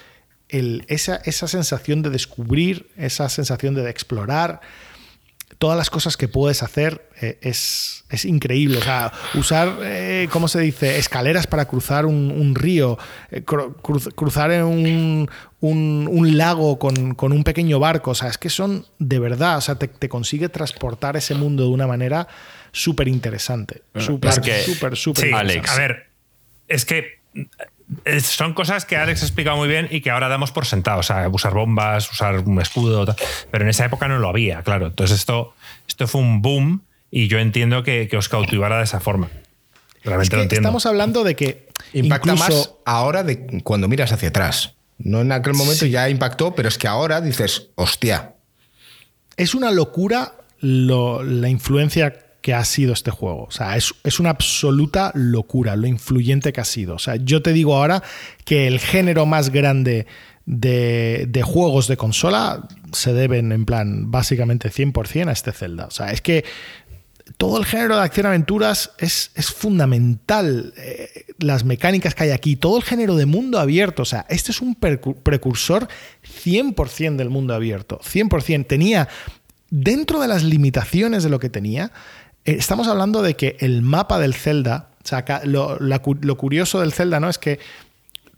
esa, esa sensación de descubrir, esa sensación de explorar, todas las cosas que puedes hacer eh, es, increíble. O sea, usar, eh, ¿cómo se dice? Escaleras para cruzar un, río, eh, cruzar en un, lago con, un pequeño barco. O sea, es que son de verdad, o sea, te, consigue transportar ese mundo de una manera súper interesante. Súper, súper, súper. Alex. A ver, es que son cosas que Alex ha explicado muy bien y que ahora damos por sentado. O sea, usar bombas, usar un escudo, pero en esa época no lo había, claro. Entonces esto, esto fue un boom y yo entiendo que, os cautivara de esa forma. Realmente lo entiendo. Estamos hablando de que impacta más ahora de cuando miras hacia atrás. No en aquel momento ya impactó, pero es que ahora dices, hostia. Es una locura la influencia que ha sido este juego. O sea, es, una absoluta locura lo influyente que ha sido. O sea, yo te digo ahora que el género más grande de, juegos de consola se deben, en plan, básicamente 100% a este Zelda. O sea, es que todo el género de acción-aventuras es, es, fundamental. Eh, las mecánicas que hay aquí, todo el género de mundo abierto. O sea, este es un precursor 100% del mundo abierto. 100%. Tenía, dentro de las limitaciones de lo que tenía, estamos hablando de que el mapa del Zelda, lo, curioso del Zelda, ¿no? Es que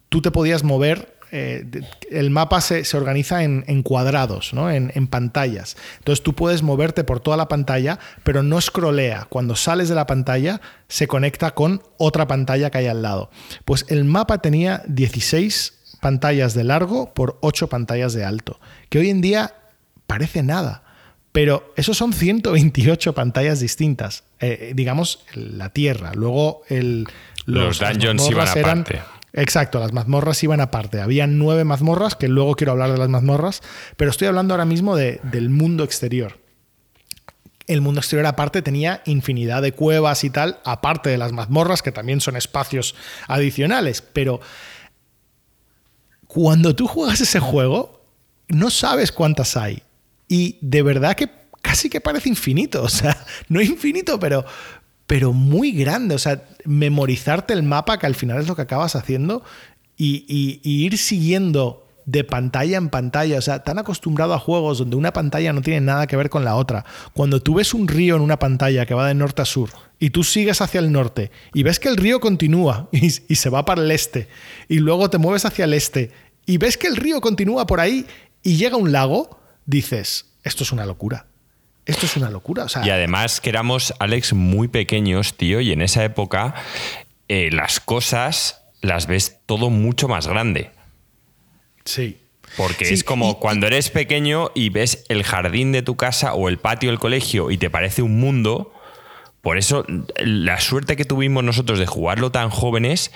tú te podías mover eh, el mapa se, organiza en, cuadrados, ¿no? En, pantallas. Entonces tú puedes moverte por toda la pantalla, pero no scrollea. Cuando sales de la pantalla, se conecta con otra pantalla que hay al lado. Pues el mapa tenía 16 pantallas de largo por 8 pantallas de alto, que hoy en día parece nada. Pero esos son 128 pantallas distintas. Eh, digamos, la Tierra. Luego el, los, dungeons iban aparte. Exacto, las mazmorras iban aparte. Había nueve mazmorras, que luego quiero hablar de las mazmorras, pero estoy hablando ahora mismo del mundo exterior. El mundo exterior aparte tenía infinidad de cuevas y tal, aparte de las mazmorras, que también son espacios adicionales. Pero cuando tú juegas ese juego, no sabes cuántas hay y de verdad que casi que parece infinito, o sea, no infinito, pero, pero muy grande, o sea, memorizarte el mapa, que al final es lo que acabas haciendo, y, ir siguiendo de pantalla en pantalla, o sea, tan acostumbrado a juegos donde una pantalla no tiene nada que ver con la otra. Cuando tú ves un río en una pantalla que va de norte a sur y tú sigues hacia el norte y ves que el río continúa y, y se va para el este y luego te mueves hacia el este y ves que el río continúa por ahí y llega a un lago, dices, esto es una locura. Esto es una locura. y además que éramos, Alex, muy pequeños, tío, y en esa época eh, las cosas las ves todo mucho más grande. Sí. Porque es como cuando eres pequeño y ves el jardín de tu casa o el patio del colegio y te parece un mundo. Por eso, la suerte que tuvimos nosotros de jugarlo tan jóvenes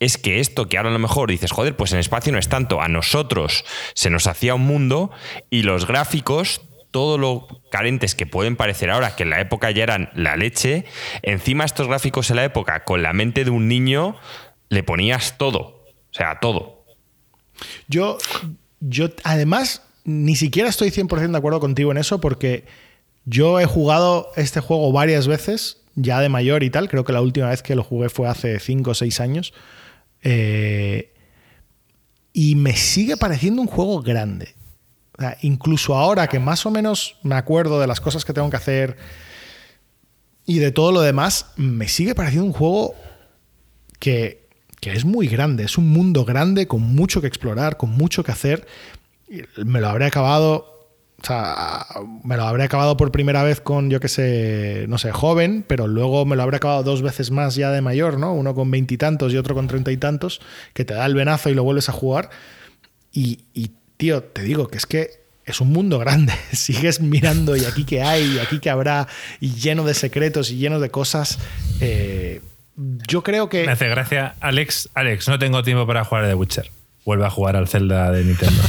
es que esto que ahora a lo mejor dices, joder, pues en espacio no es tanto, a nosotros se nos hacía un mundo y los gráficos, todo lo carentes que pueden parecer ahora, que en la época ya eran la leche, encima estos gráficos en la época, con la mente de un niño, le ponías todo, o sea, todo. Yo, yo además, ni siquiera estoy 100% de acuerdo contigo en eso porque yo he jugado este juego varias veces ya de mayor y tal. Creo que la última vez que lo jugué fue hace 5 o 6 años. Eh, y me sigue pareciendo un juego grande. incluso ahora que más o menos me acuerdo de las cosas que tengo que hacer y de todo lo demás, me sigue pareciendo un juego que, que es muy grande. Es un mundo grande con mucho que explorar, con mucho que hacer. Me lo habré acabado o sea, me lo habré acabado por primera vez con, yo qué sé, no sé, joven, pero luego me lo habré acabado dos veces más ya de mayor, ¿no? Uno con veintitantos y, otro con treinta y tantos, que te da el venazo y lo vuelves a jugar. Y, tío, te digo que es que es un mundo grande. Sigues mirando y aquí que hay, y aquí que habrá, y lleno de secretos y lleno de cosas. Eh, yo creo que. Me hace gracia, Alex. Alex, no tengo tiempo para jugar a The Witcher vuelve a jugar al Zelda de Nintendo.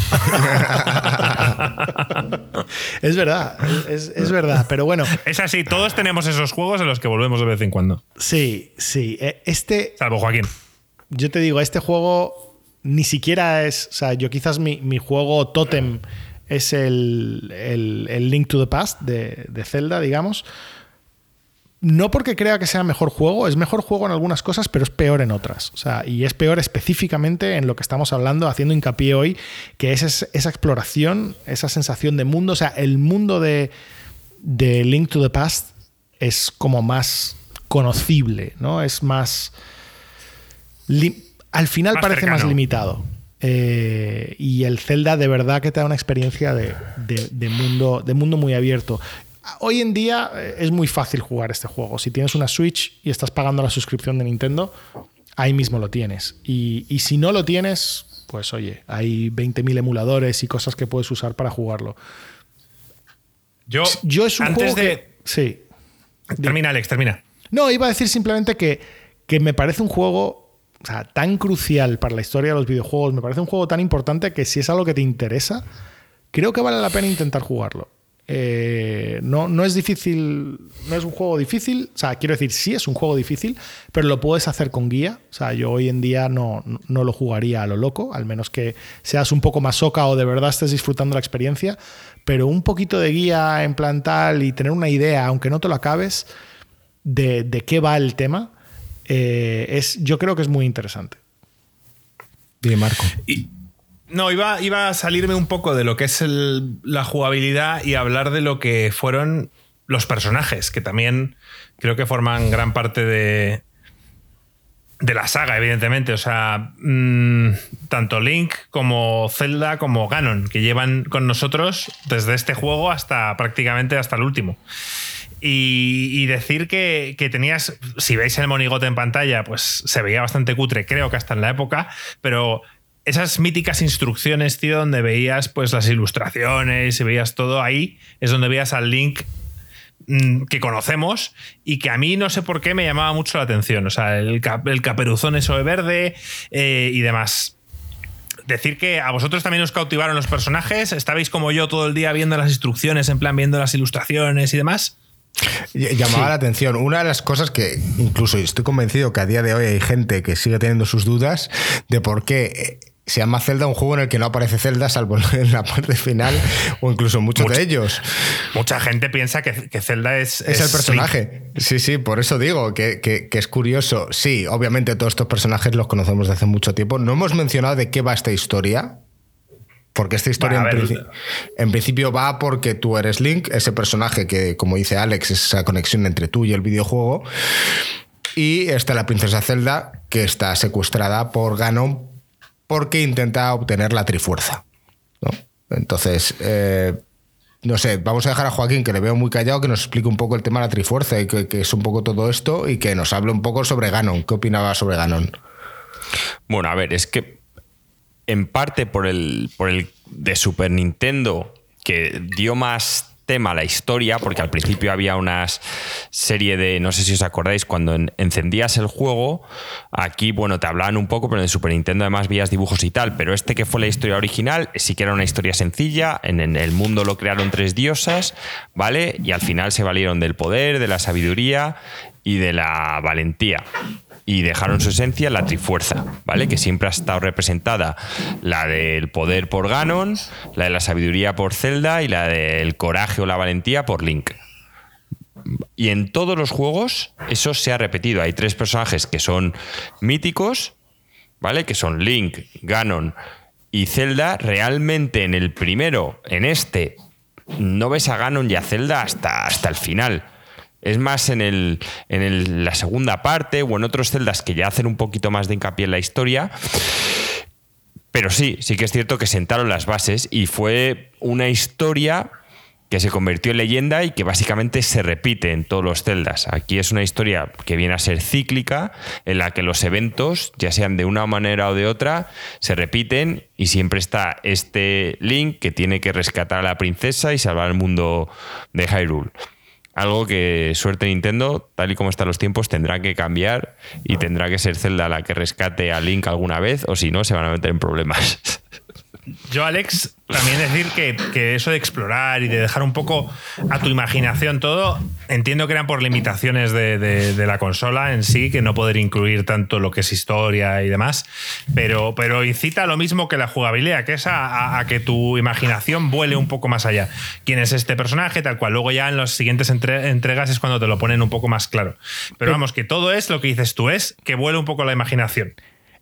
es verdad, es, verdad, pero bueno. Es así, todos tenemos esos juegos en los que volvemos de vez en cuando. Sí, sí. E, este. Salvo Joaquín. Yo te digo, este juego ni siquiera es. O sea, yo quizás mi, juego totem es el, el, Link to the Past de, de Zelda, digamos no porque crea que sea mejor juego, es mejor juego en algunas cosas, pero es peor en otras. O sea, y es peor específicamente en lo que estamos hablando, haciendo hincapié hoy, que es esa exploración, esa sensación de mundo. O sea, el mundo de, de Link to the Past es como más conocible, ¿no? Es más. Al final parece más limitado. Eh, y el Zelda de verdad que te da una experiencia de, mundo, de mundo muy abierto. Hoy en día eh, es muy fácil jugar este juego. Si tienes una Switch y estás pagando la suscripción de Nintendo, ahí mismo lo tienes. Y, si no lo tienes, pues oye, hay 20.000 emuladores y cosas que puedes usar para jugarlo. Yo, yo es un antes juego de... sí. Termina, Alex, termina. No, iba a decir simplemente que, que me parece un juego tan crucial para la historia de los videojuegos, me parece un juego tan importante que si es algo que te interesa, creo que vale la pena intentar jugarlo. Eh, no, no es difícil, no es un juego difícil, o sea, quiero decir, sí es un juego difícil, pero lo puedes hacer con guía. O sea, yo hoy en día no, no lo jugaría a lo loco, al menos que seas un poco más soca o de verdad estés disfrutando la experiencia, pero un poquito de guía en plan tal y tener una idea, aunque no te lo acabes, de, de qué va el tema, eh, es, yo creo que es muy interesante. Bien, Marco. No, iba, iba a salirme un poco de lo que es la jugabilidad y hablar de lo que fueron los personajes, que también creo que forman gran parte de, de la saga, evidentemente. O sea, mm, tanto Link como Zelda como Ganon, que llevan con nosotros desde este juego hasta prácticamente hasta el último. Y, decir que, que, tenías, si veis el monigote en pantalla, pues se veía bastante cutre, creo que hasta en la época, pero esas míticas instrucciones, tío, donde veías pues las ilustraciones y veías todo ahí, es donde veías al Link mm, que conocemos y que a mí no sé por qué me llamaba mucho la atención. O sea, el, caperuzón eso de verde eh, y demás. Decir que a vosotros también os cautivaron los personajes, estabais como yo todo el día viendo las instrucciones, en plan viendo las ilustraciones y demás. Llamaba la atención. Una de las cosas que incluso estoy convencido que a día de hoy hay gente que sigue teniendo sus dudas de por qué se llama Zelda un juego en el que no aparece Zelda salvo en la parte final o incluso muchos de ellos. Mucha gente piensa que, Zelda es, es, el personaje. Sí, sí, por eso digo que, es curioso. Sí, obviamente todos estos personajes los conocemos desde hace mucho tiempo. No hemos mencionado de qué va esta historia. Porque esta historia en, principio va porque tú eres Link, ese personaje que, como dice Alex, es esa conexión entre tú y el videojuego. Y está la princesa Zelda, que está secuestrada por Ganon porque intenta obtener la trifuerza. Entonces, eh, no sé, vamos a dejar a Joaquín, que le veo muy callado, que nos explique un poco el tema de la trifuerza y que, es un poco todo esto y que nos hable un poco sobre Ganon. ¿Qué opinaba sobre Ganon? Bueno, a ver, es que en parte por el, por el de Super Nintendo, que dio más tema la historia, porque al principio había una serie de, no sé si os acordáis, cuando encendías el juego, aquí, bueno, te hablaban un poco, pero en el Super Nintendo además veías dibujos y tal, pero este que fue la historia original, sí que era una historia sencilla, en, en el mundo lo crearon tres diosas, ¿vale? Y al final se valieron del poder, de la sabiduría y de la valentía y dejaron su esencia la Trifuerza, ¿vale? Que siempre ha estado representada la del poder por Ganon, la de la sabiduría por Zelda y la del coraje o la valentía por Link. Y en todos los juegos eso se ha repetido. Hay tres personajes que son míticos, ¿vale? Que son Link, Ganon y Zelda. Realmente en el primero, en este, no ves a Ganon y a Zelda hasta, hasta el final. Es más en, el, en la segunda parte o en otros celdas que ya hacen un poquito más de hincapié en la historia. Pero sí, sí que es cierto que sentaron las bases y fue una historia que se convirtió en leyenda y que básicamente se repite en todos los celdas. Aquí es una historia que viene a ser cíclica, en la que los eventos, ya sean de una manera o de otra, se repiten y siempre está este Link que tiene que rescatar a la princesa y salvar el mundo de Hyrule. Algo que suerte Nintendo, tal y como están los tiempos, tendrá que cambiar y tendrá que ser Zelda la que rescate a Link alguna vez, o si no, se van a meter en problemas. Yo, Alex, también decir que, eso de explorar y de dejar un poco a tu imaginación todo, entiendo que eran por limitaciones de, la consola en sí, que no poder incluir tanto lo que es historia y demás, pero, pero incita lo mismo que la jugabilidad, que es a, que tu imaginación vuele un poco más allá. ¿Quién es este personaje? Tal cual. Luego ya en las siguientes entregas es cuando te lo ponen un poco más claro. Pero vamos, que todo es lo que dices tú, es que vuele un poco la imaginación.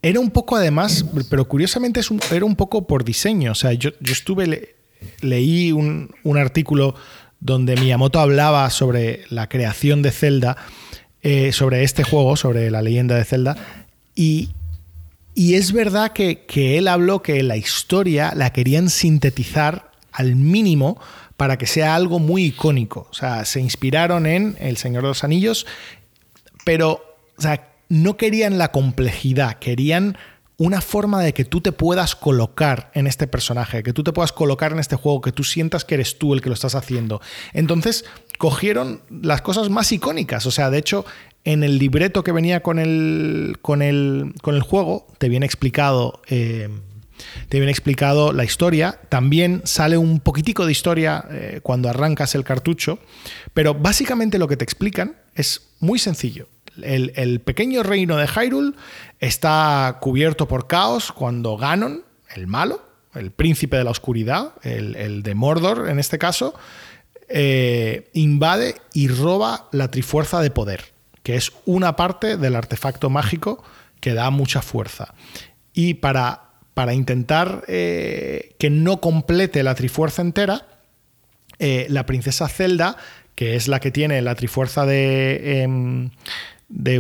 Era un poco además, pero curiosamente era un poco por diseño. O sea, yo, estuve, leí un, artículo donde Miyamoto hablaba sobre la creación de Zelda, eh, sobre este juego, sobre la leyenda de Zelda, y, es verdad que, que, él habló que la historia la querían sintetizar al mínimo para que sea algo muy icónico. O sea, se inspiraron en El Señor de los Anillos, pero no querían la complejidad, querían una forma de que tú te puedas colocar en este personaje, que tú te puedas colocar en este juego, que tú sientas que eres tú el que lo estás haciendo. Entonces, cogieron las cosas más icónicas. O sea, de hecho, en el libreto que venía con el, con el, con el juego, te viene explicado. Eh, te viene explicado la historia. También sale un poquitico de historia eh, cuando arrancas el cartucho. Pero básicamente lo que te explican es muy sencillo. El, pequeño reino de Hyrule está cubierto por caos cuando Ganon, el malo, el príncipe de la oscuridad, el, de Mordor en este caso, eh, invade y roba la Trifuerza de Poder, que es una parte del artefacto mágico que da mucha fuerza. Y para, para intentar eh, que no complete la Trifuerza entera, eh, la princesa Zelda, que es la que tiene la Trifuerza de, de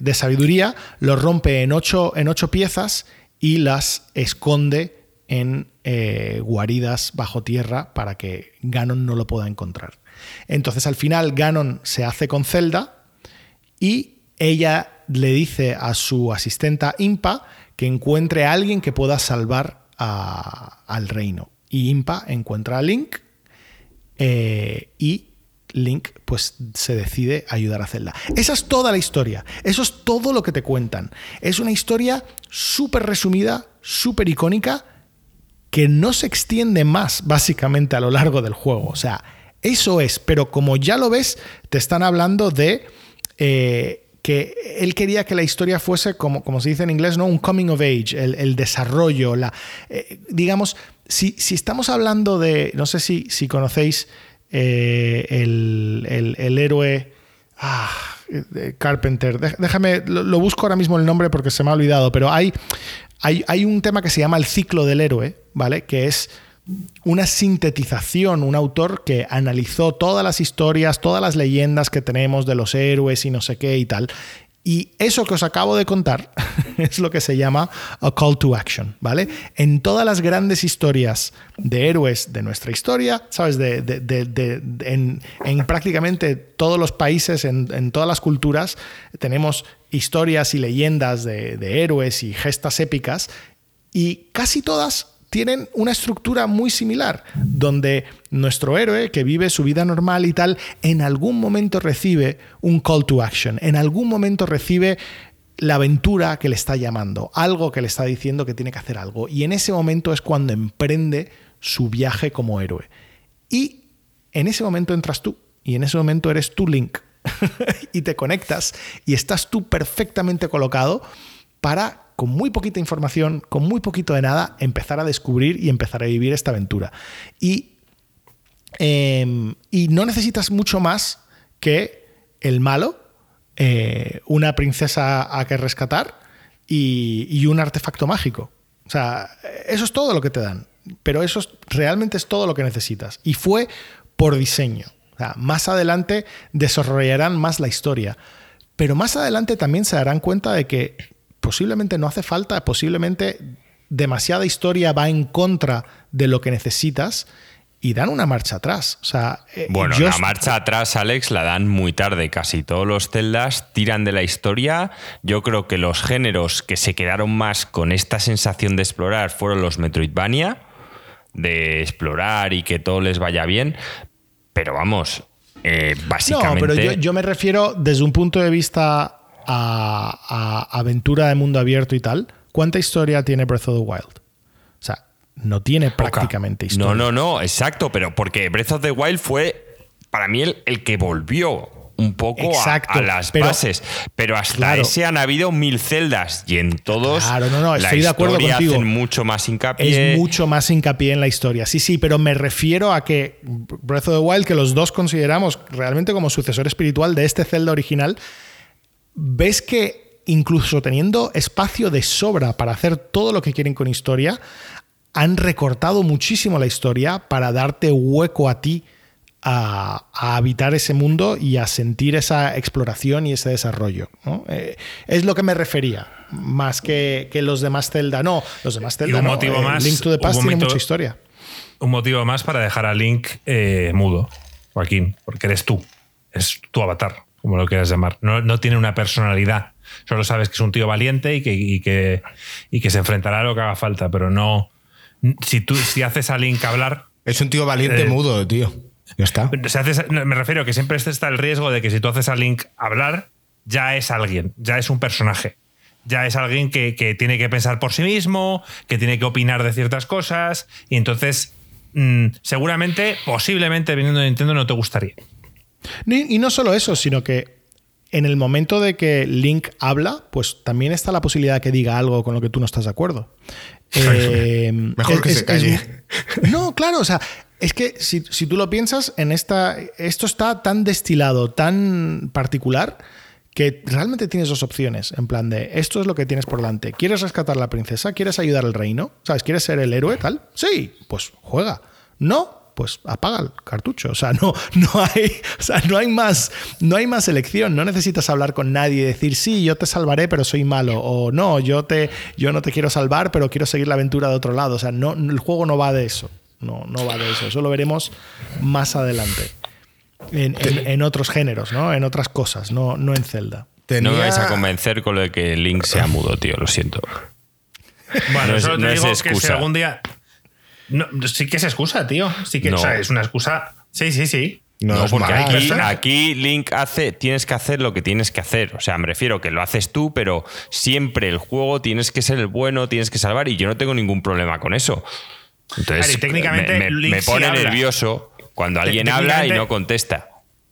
de sabiduría. lo rompe en ocho, en ocho piezas y las esconde en eh, guaridas bajo tierra para que Ganon no lo pueda encontrar. Entonces al final Ganon se hace con Zelda y ella le dice a su asistenta Impa que encuentre a alguien que pueda salvar al reino. Y Impa encuentra a Link eh, y Link pues se decide ayudar a Zelda. Esa es toda la historia. Eso es todo lo que te cuentan. Es una historia súper resumida, súper icónica, que no se extiende más básicamente a lo largo del juego. O sea, eso es, pero como ya lo ves, te están hablando de... Eh, que él quería que la historia fuese, como, como se dice en inglés, ¿no? un coming of age, el, desarrollo, la, eh, digamos, si, si, estamos hablando de, no sé si, si conocéis eh, el, héroe... Ah, Carpenter. Déjame, lo, busco ahora mismo el nombre porque se me ha olvidado, pero hay, hay, hay, un tema que se llama el ciclo del héroe, ¿vale? Que es una sintetización, un autor que analizó todas las historias, todas las leyendas que tenemos de los héroes y no sé qué y tal, y eso que os acabo de contar es lo que se llama a call to action, ¿vale? En todas las grandes historias de héroes de nuestra historia, ¿sabes? De, en, prácticamente todos los países, en, todas las culturas, tenemos historias y leyendas de héroes y gestas épicas y casi todas tienen una estructura muy similar, donde nuestro héroe, que vive su vida normal y tal, en algún momento recibe un call to action, en algún momento recibe la aventura que le está llamando, algo que le está diciendo que tiene que hacer algo, y en ese momento es cuando emprende su viaje como héroe. Y en ese momento entras tú, y en ese momento eres tú Link, y te conectas, y estás tú perfectamente colocado para con muy poquita información, con muy poquito de nada, empezar a descubrir y empezar a vivir esta aventura. Y, em, y no necesitas mucho más que el malo, eh, una princesa a que rescatar y, y un artefacto mágico. O sea, eso es todo lo que te dan. Pero eso es- realmente es todo lo que necesitas. Y fue por diseño. O sea, más adelante desarrollarán más la historia. Pero más adelante también se darán cuenta de que posiblemente no hace falta, posiblemente demasiada historia va en contra de lo que necesitas y dan una marcha atrás. O sea, eh, Bueno, la marcha atrás, Alex, la dan muy tarde. Casi todos los celdas tiran de la historia. Yo creo que los géneros que se quedaron más con esta sensación de explorar fueron los Metroidvania, de explorar y que todo les vaya bien. Pero vamos, eh, No, básicamente. pero yo, yo me refiero desde un punto de vista a, a aventura de mundo abierto y tal. ¿Cuánta historia tiene Breath of the Wild? O sea, no tiene prácticamente historia. No, no, no, exacto, pero porque Breath of the Wild fue para mí el, el que volvió un poco a- Exacto, a, las pero- bases. Pero hasta Claro. ese han habido mil celdas y en todos Claro, no, no, la de acuerdo historia contigo. hacen mucho más hincapié. Es mucho más hincapié en la historia. Sí, sí, pero me refiero a que Breath of the Wild, que los dos consideramos realmente como sucesor espiritual de este Zelda original, ves que incluso teniendo espacio de sobra para hacer todo lo que quieren con historia, han recortado muchísimo la historia para darte hueco a ti a, a habitar ese mundo y a sentir esa exploración y ese desarrollo. ¿no? Eh, es lo que me refería, más que, que los demás Zelda. No, los demás Zelda un no. motivo Eh, más, Link to the Past un tiene mucha historia. Un motivo más para dejar a Link eh, mudo, Joaquín, porque eres tú. Es tu avatar, como lo quieras llamar. No, no tiene una personalidad. Solo sabes que es un tío valiente y que, y que, y que se enfrentará a lo que haga falta, pero no. Si tú si haces a Link hablar, Es un tío valiente Eh, mudo, tío. Ya está. si haces- no, me refiero que siempre está el riesgo de que si tú haces a Link hablar, ya es alguien, ya es un personaje. Ya es alguien que, que tiene que pensar por sí mismo, que tiene que opinar de ciertas cosas, y entonces mm, seguramente, posiblemente viniendo de Nintendo no te gustaría. Y no solo eso, sino que en el momento de que Link habla, pues también está la posibilidad de que diga algo con lo que tú no estás de acuerdo. Eh, Mejor que se calle. no, claro, o sea, es que si, si tú lo piensas, en esta, esto está tan destilado, tan particular, que realmente tienes dos opciones. En plan de, esto es lo que tienes por delante. ¿Quieres rescatar a la princesa? ¿Quieres ayudar al reino? ¿Sabes? ¿Quieres ser el héroe? Tal. Sí, pues juega. No, pues apaga el cartucho. O sea, no, no hay, o sea, no hay más, no hay más elección. No necesitas hablar con nadie y decir, sí, yo te salvaré, pero soy malo. O no, yo te, yo no te quiero salvar, pero quiero seguir la aventura de otro lado. O sea, no, el juego no va de eso. No, no va de eso. Eso lo veremos más adelante. En, en- en otros géneros, ¿no? En otras cosas, no, no en Zelda. No me vais a convencer con lo de que Link sea mudo, tío, lo siento. Bueno, No es- solo te no es que excusa. si algún día. No, sí que es excusa, tío. Sí que No. o sea, es una excusa. Sí, sí, sí. No, porque aquí, Link hace, tienes que hacer lo que tienes que hacer. O sea, me refiero que lo haces tú, pero siempre el juego tienes que ser el bueno, tienes que salvar, y yo no tengo ningún problema con eso. Entonces, técnicamente me, me sí pone habla. nervioso cuando alguien habla y no contesta.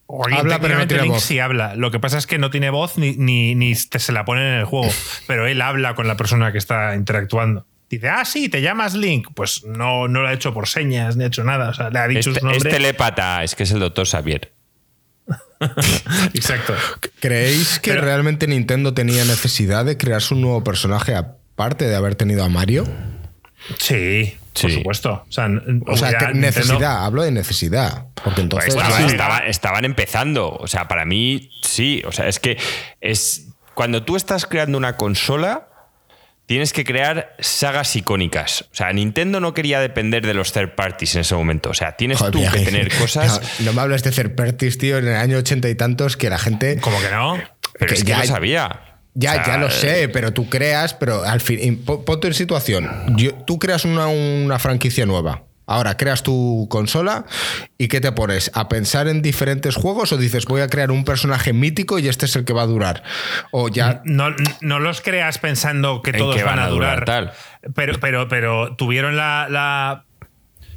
Joaquín, Habla, pero no tiene Link voz. sí habla. Lo que pasa es que no tiene voz ni, ni, ni te se la ponen en el juego. pero él habla con la persona que está interactuando. Dice, ah, sí, te llamas Link. Pues no, no lo ha hecho por señas ni ha hecho nada. O sea, le ha dicho Este, su nombre. es telépata, es que es el doctor Xavier. Exacto. ¿Creéis que Pero- realmente Nintendo tenía necesidad de crearse un nuevo personaje aparte de haber tenido a Mario? Sí, por Sí. supuesto. O sea, O sea, ya que Nintendo- necesidad, hablo de necesidad. Porque entonces. Pues Bueno, estaba- sí. estaba- estaban empezando. O sea, para mí, sí. O sea, es que es. Cuando tú estás creando una consola, tienes que crear sagas icónicas. O sea, Nintendo no quería depender de los third parties en ese momento. O sea, tienes Joder, tú que tener cosas. No, no me hables de third parties, tío, en el año ochenta y tantos que la gente. Como que no. Pero que es que ya- lo sabía. Ya, O sea, ya lo sé, pero tú creas, pero al fin, ponte en situación. Yo- tú creas una, una franquicia nueva. Ahora creas tu consola y ¿qué te pones? ¿A pensar en diferentes juegos o dices voy a crear un personaje mítico y este es el que va a durar? O ya. No, no los creas pensando que todos que van, a durar. tal. Pero, pero, pero tuvieron la, la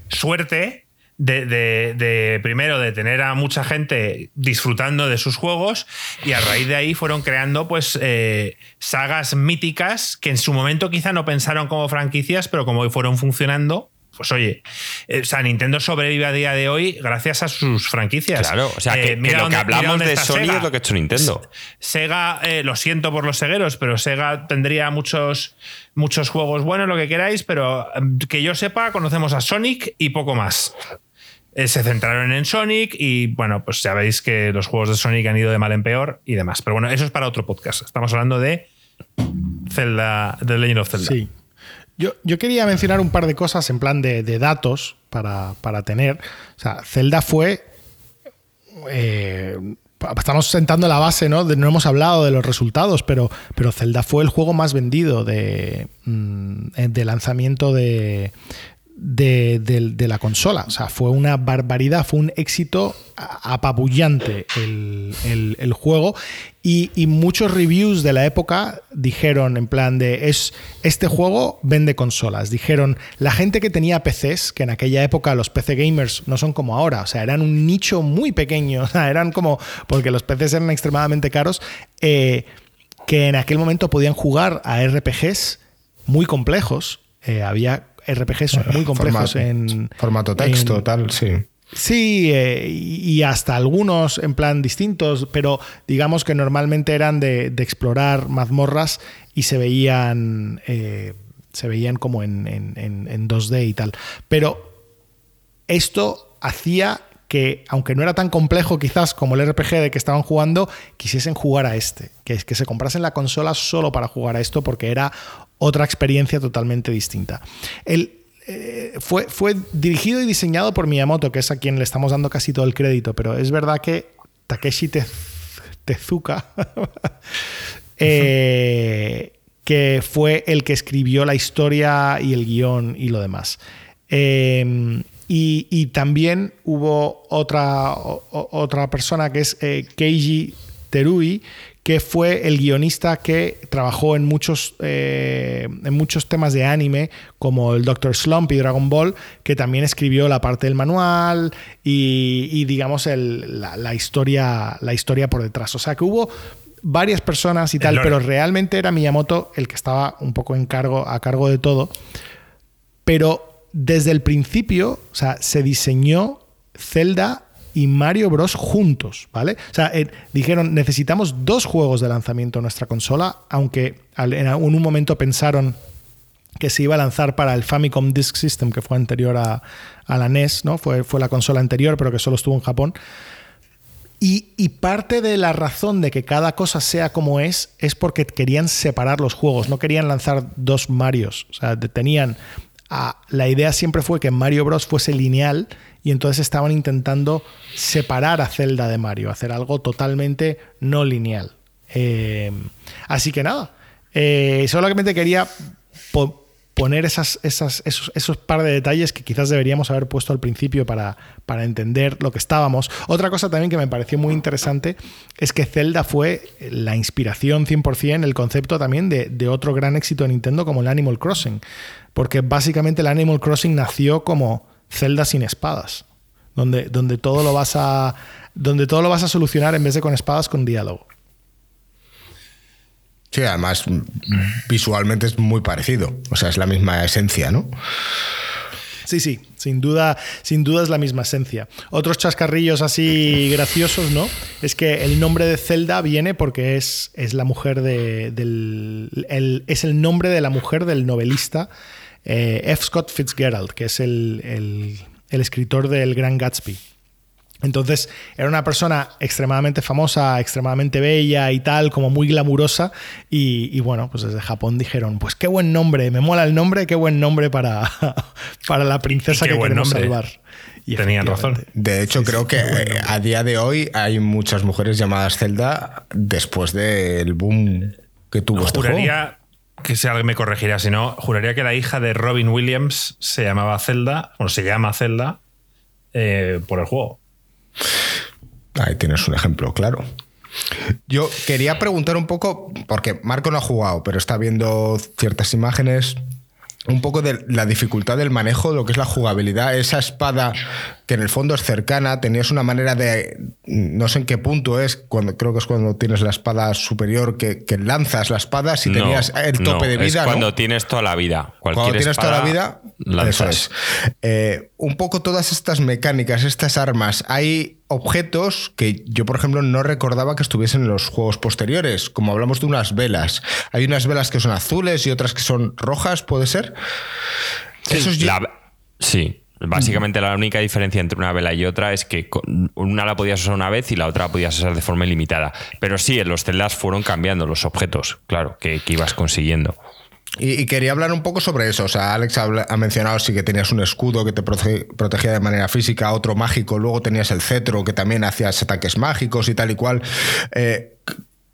suerte de, de- de, primero, de tener a mucha gente disfrutando de sus juegos y a raíz de ahí fueron creando pues eh, sagas míticas que en su momento quizá no pensaron como franquicias, pero como fueron funcionando, pues oye, eh, o sea, Nintendo sobrevive a día de hoy gracias a sus franquicias. Claro, o sea, que, Eh, mira lo dónde- que hablamos de Sony Sega. es lo que ha hecho Nintendo. Sega, eh, lo siento por los cegueros, pero Sega tendría muchos, muchos juegos buenos, lo que queráis, pero mm, que yo sepa, conocemos a Sonic y poco más. Eh, se centraron en Sonic y bueno, pues ya veis que los juegos de Sonic han ido de mal en peor y demás. Pero bueno, eso es para otro podcast. Estamos hablando de Zelda, de Legend of Zelda. Sí. Yo, yo quería mencionar un par de cosas en plan de, de datos para, para tener. O sea, Zelda fue. eh, estamos sentando la base, ¿no? No hemos hablado de los resultados, pero, pero Zelda fue el juego más vendido de, mm, de lanzamiento de, de, de- la consola. O sea, fue una barbaridad, fue un éxito apabullante el, el- el juego. Y, y muchos reviews de la época dijeron en plan de es este juego vende consolas. Dijeron la gente que tenía PCs, que en aquella época los PC gamers no son como ahora, o sea, eran un nicho muy pequeño, o sea, eran como porque los PCs eran extremadamente caros, eh, que en aquel momento podían jugar a RPGs muy complejos. Eh, había RPGs muy complejos Formato- en Formato texto, en- tal, sí. Sí, eh, y hasta algunos en plan distintos, pero digamos que normalmente eran de, de explorar mazmorras y se veían, eh, se veían como en, en- en- en 2D y tal. Pero esto hacía que, aunque no era tan complejo quizás como el RPG de que estaban jugando, quisiesen jugar a este, que es que se comprasen la consola solo para jugar a esto porque era otra experiencia totalmente distinta. Eh, fue, fue dirigido y diseñado por Miyamoto, que es a quien le estamos dando casi todo el crédito, pero es verdad que Takeshi Tez- Tezuka, eh, que fue el que escribió la historia y el guion y lo demás. Eh, y, también hubo otra, otra persona que es eh, Keiji Terui, que fue el guionista que trabajó en muchos, eh, en muchos temas de anime, como el Doctor Slump y Dragon Ball, que también escribió la parte del manual y, y, digamos, el- la, la historia, la historia por detrás. O sea que hubo varias personas y tal, pero realmente era Miyamoto el que estaba un poco en cargo, a cargo de todo. Pero desde el principio, o sea, se diseñó Zelda y Mario Bros. juntos, ¿vale? O sea, eh, dijeron, necesitamos dos juegos de lanzamiento en nuestra consola, aunque en un momento pensaron que se iba a lanzar para el Famicom Disk System, que fue anterior a, la NES, ¿no? Fue, fue la consola anterior, pero que solo estuvo en Japón. Y, parte de la razón de que cada cosa sea como es es porque querían separar los juegos, no querían lanzar dos Marios. O sea, tenían. la idea siempre fue que Mario Bros. fuese lineal y entonces estaban intentando separar a Zelda de Mario, hacer algo totalmente no lineal. Eh, así que nada, eh, solamente quería po- poner esos, esos par de detalles que quizás deberíamos haber puesto al principio para, para entender lo que estábamos. Otra cosa también que me pareció muy interesante es que Zelda fue la inspiración 100%, el concepto también de otro gran éxito de Nintendo como el Animal Crossing. Porque básicamente el Animal Crossing nació como Zelda sin espadas, donde, donde, todo lo vas a, donde todo lo vas a solucionar en vez de con espadas, con diálogo. Sí, además visualmente es muy parecido. O sea, es la misma esencia, ¿no? Sí, sí, sin duda, sin duda es la misma esencia. Otros chascarrillos así graciosos, ¿no? Es que el nombre de Zelda viene porque es, es la mujer de, del. el- es el nombre de la mujer del novelista eh, F. Scott Fitzgerald, que es el, el- el escritor del Gran Gatsby. Entonces era una persona extremadamente famosa, extremadamente bella y tal, como muy glamurosa. Y, y bueno, pues desde Japón dijeron, pues qué buen nombre, me mola el nombre, qué buen nombre para, para la princesa Y qué que buen queremos nombre. salvar. Y Tenían razón. De hecho, creo que eh, a día de hoy hay muchas mujeres llamadas Zelda después del boom que tuvo este juego. Que si alguien me corregirá, si no, juraría que la hija de Robin Williams se llamaba Zelda, o se llama Zelda, eh, por el juego. Ahí tienes un ejemplo, claro. Yo quería preguntar un poco, porque Marco no ha jugado, pero está viendo ciertas imágenes. Un poco de la dificultad del manejo, lo que es la jugabilidad, esa espada que en el fondo es cercana, tenías una manera de, no sé en qué punto es, cuando creo que es cuando tienes la espada superior, que, lanzas la espada si tenías el tope de vida. Es cuando tienes toda la vida. cuando tienes toda la vida, lanzas. Eh, un poco todas estas mecánicas, estas armas, hay objetos que yo, por ejemplo, no recordaba que estuviesen en los juegos posteriores, como hablamos de unas velas. Hay unas velas que son azules y otras que son rojas, ¿puede ser? sí. Básicamente la única diferencia entre una vela y otra es que una la podías usar una vez y la otra la podías usar de forma ilimitada. Pero sí, en los celdas fueron cambiando los objetos, claro, que, ibas consiguiendo. Y, quería hablar un poco sobre eso. O sea, Alex ha, mencionado sí que tenías un escudo que te protegía de manera física, otro mágico, luego tenías el cetro que también hacías ataques mágicos y tal y cual. Eh,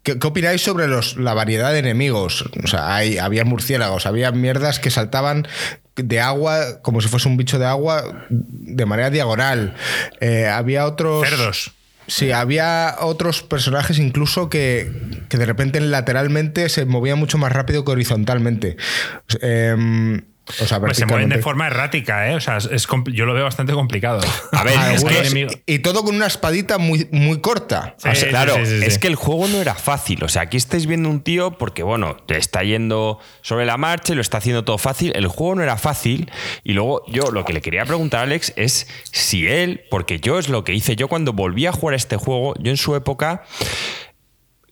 ¿Qué, opináis sobre los, la variedad de enemigos? O sea, hay, había murciélagos, había mierdas que saltaban de agua como si fuese un bicho de agua de manera diagonal. Eh, había otros. Cerdos. Sí, había otros personajes incluso que, que, de repente lateralmente se movían mucho más rápido que horizontalmente. Eh, pues se mueven de forma errática, ¿eh? O sea, es, yo lo veo bastante complicado. A ver, es que, y todo con una espadita muy, muy corta. claro, es que el juego no era fácil. O sea, aquí estáis viendo un tío porque, bueno, te está yendo sobre la marcha y lo está haciendo todo fácil. El juego no era fácil. Y luego yo lo que le quería preguntar a Alex es si él, porque yo es lo que hice yo cuando volví a jugar este juego, yo en su época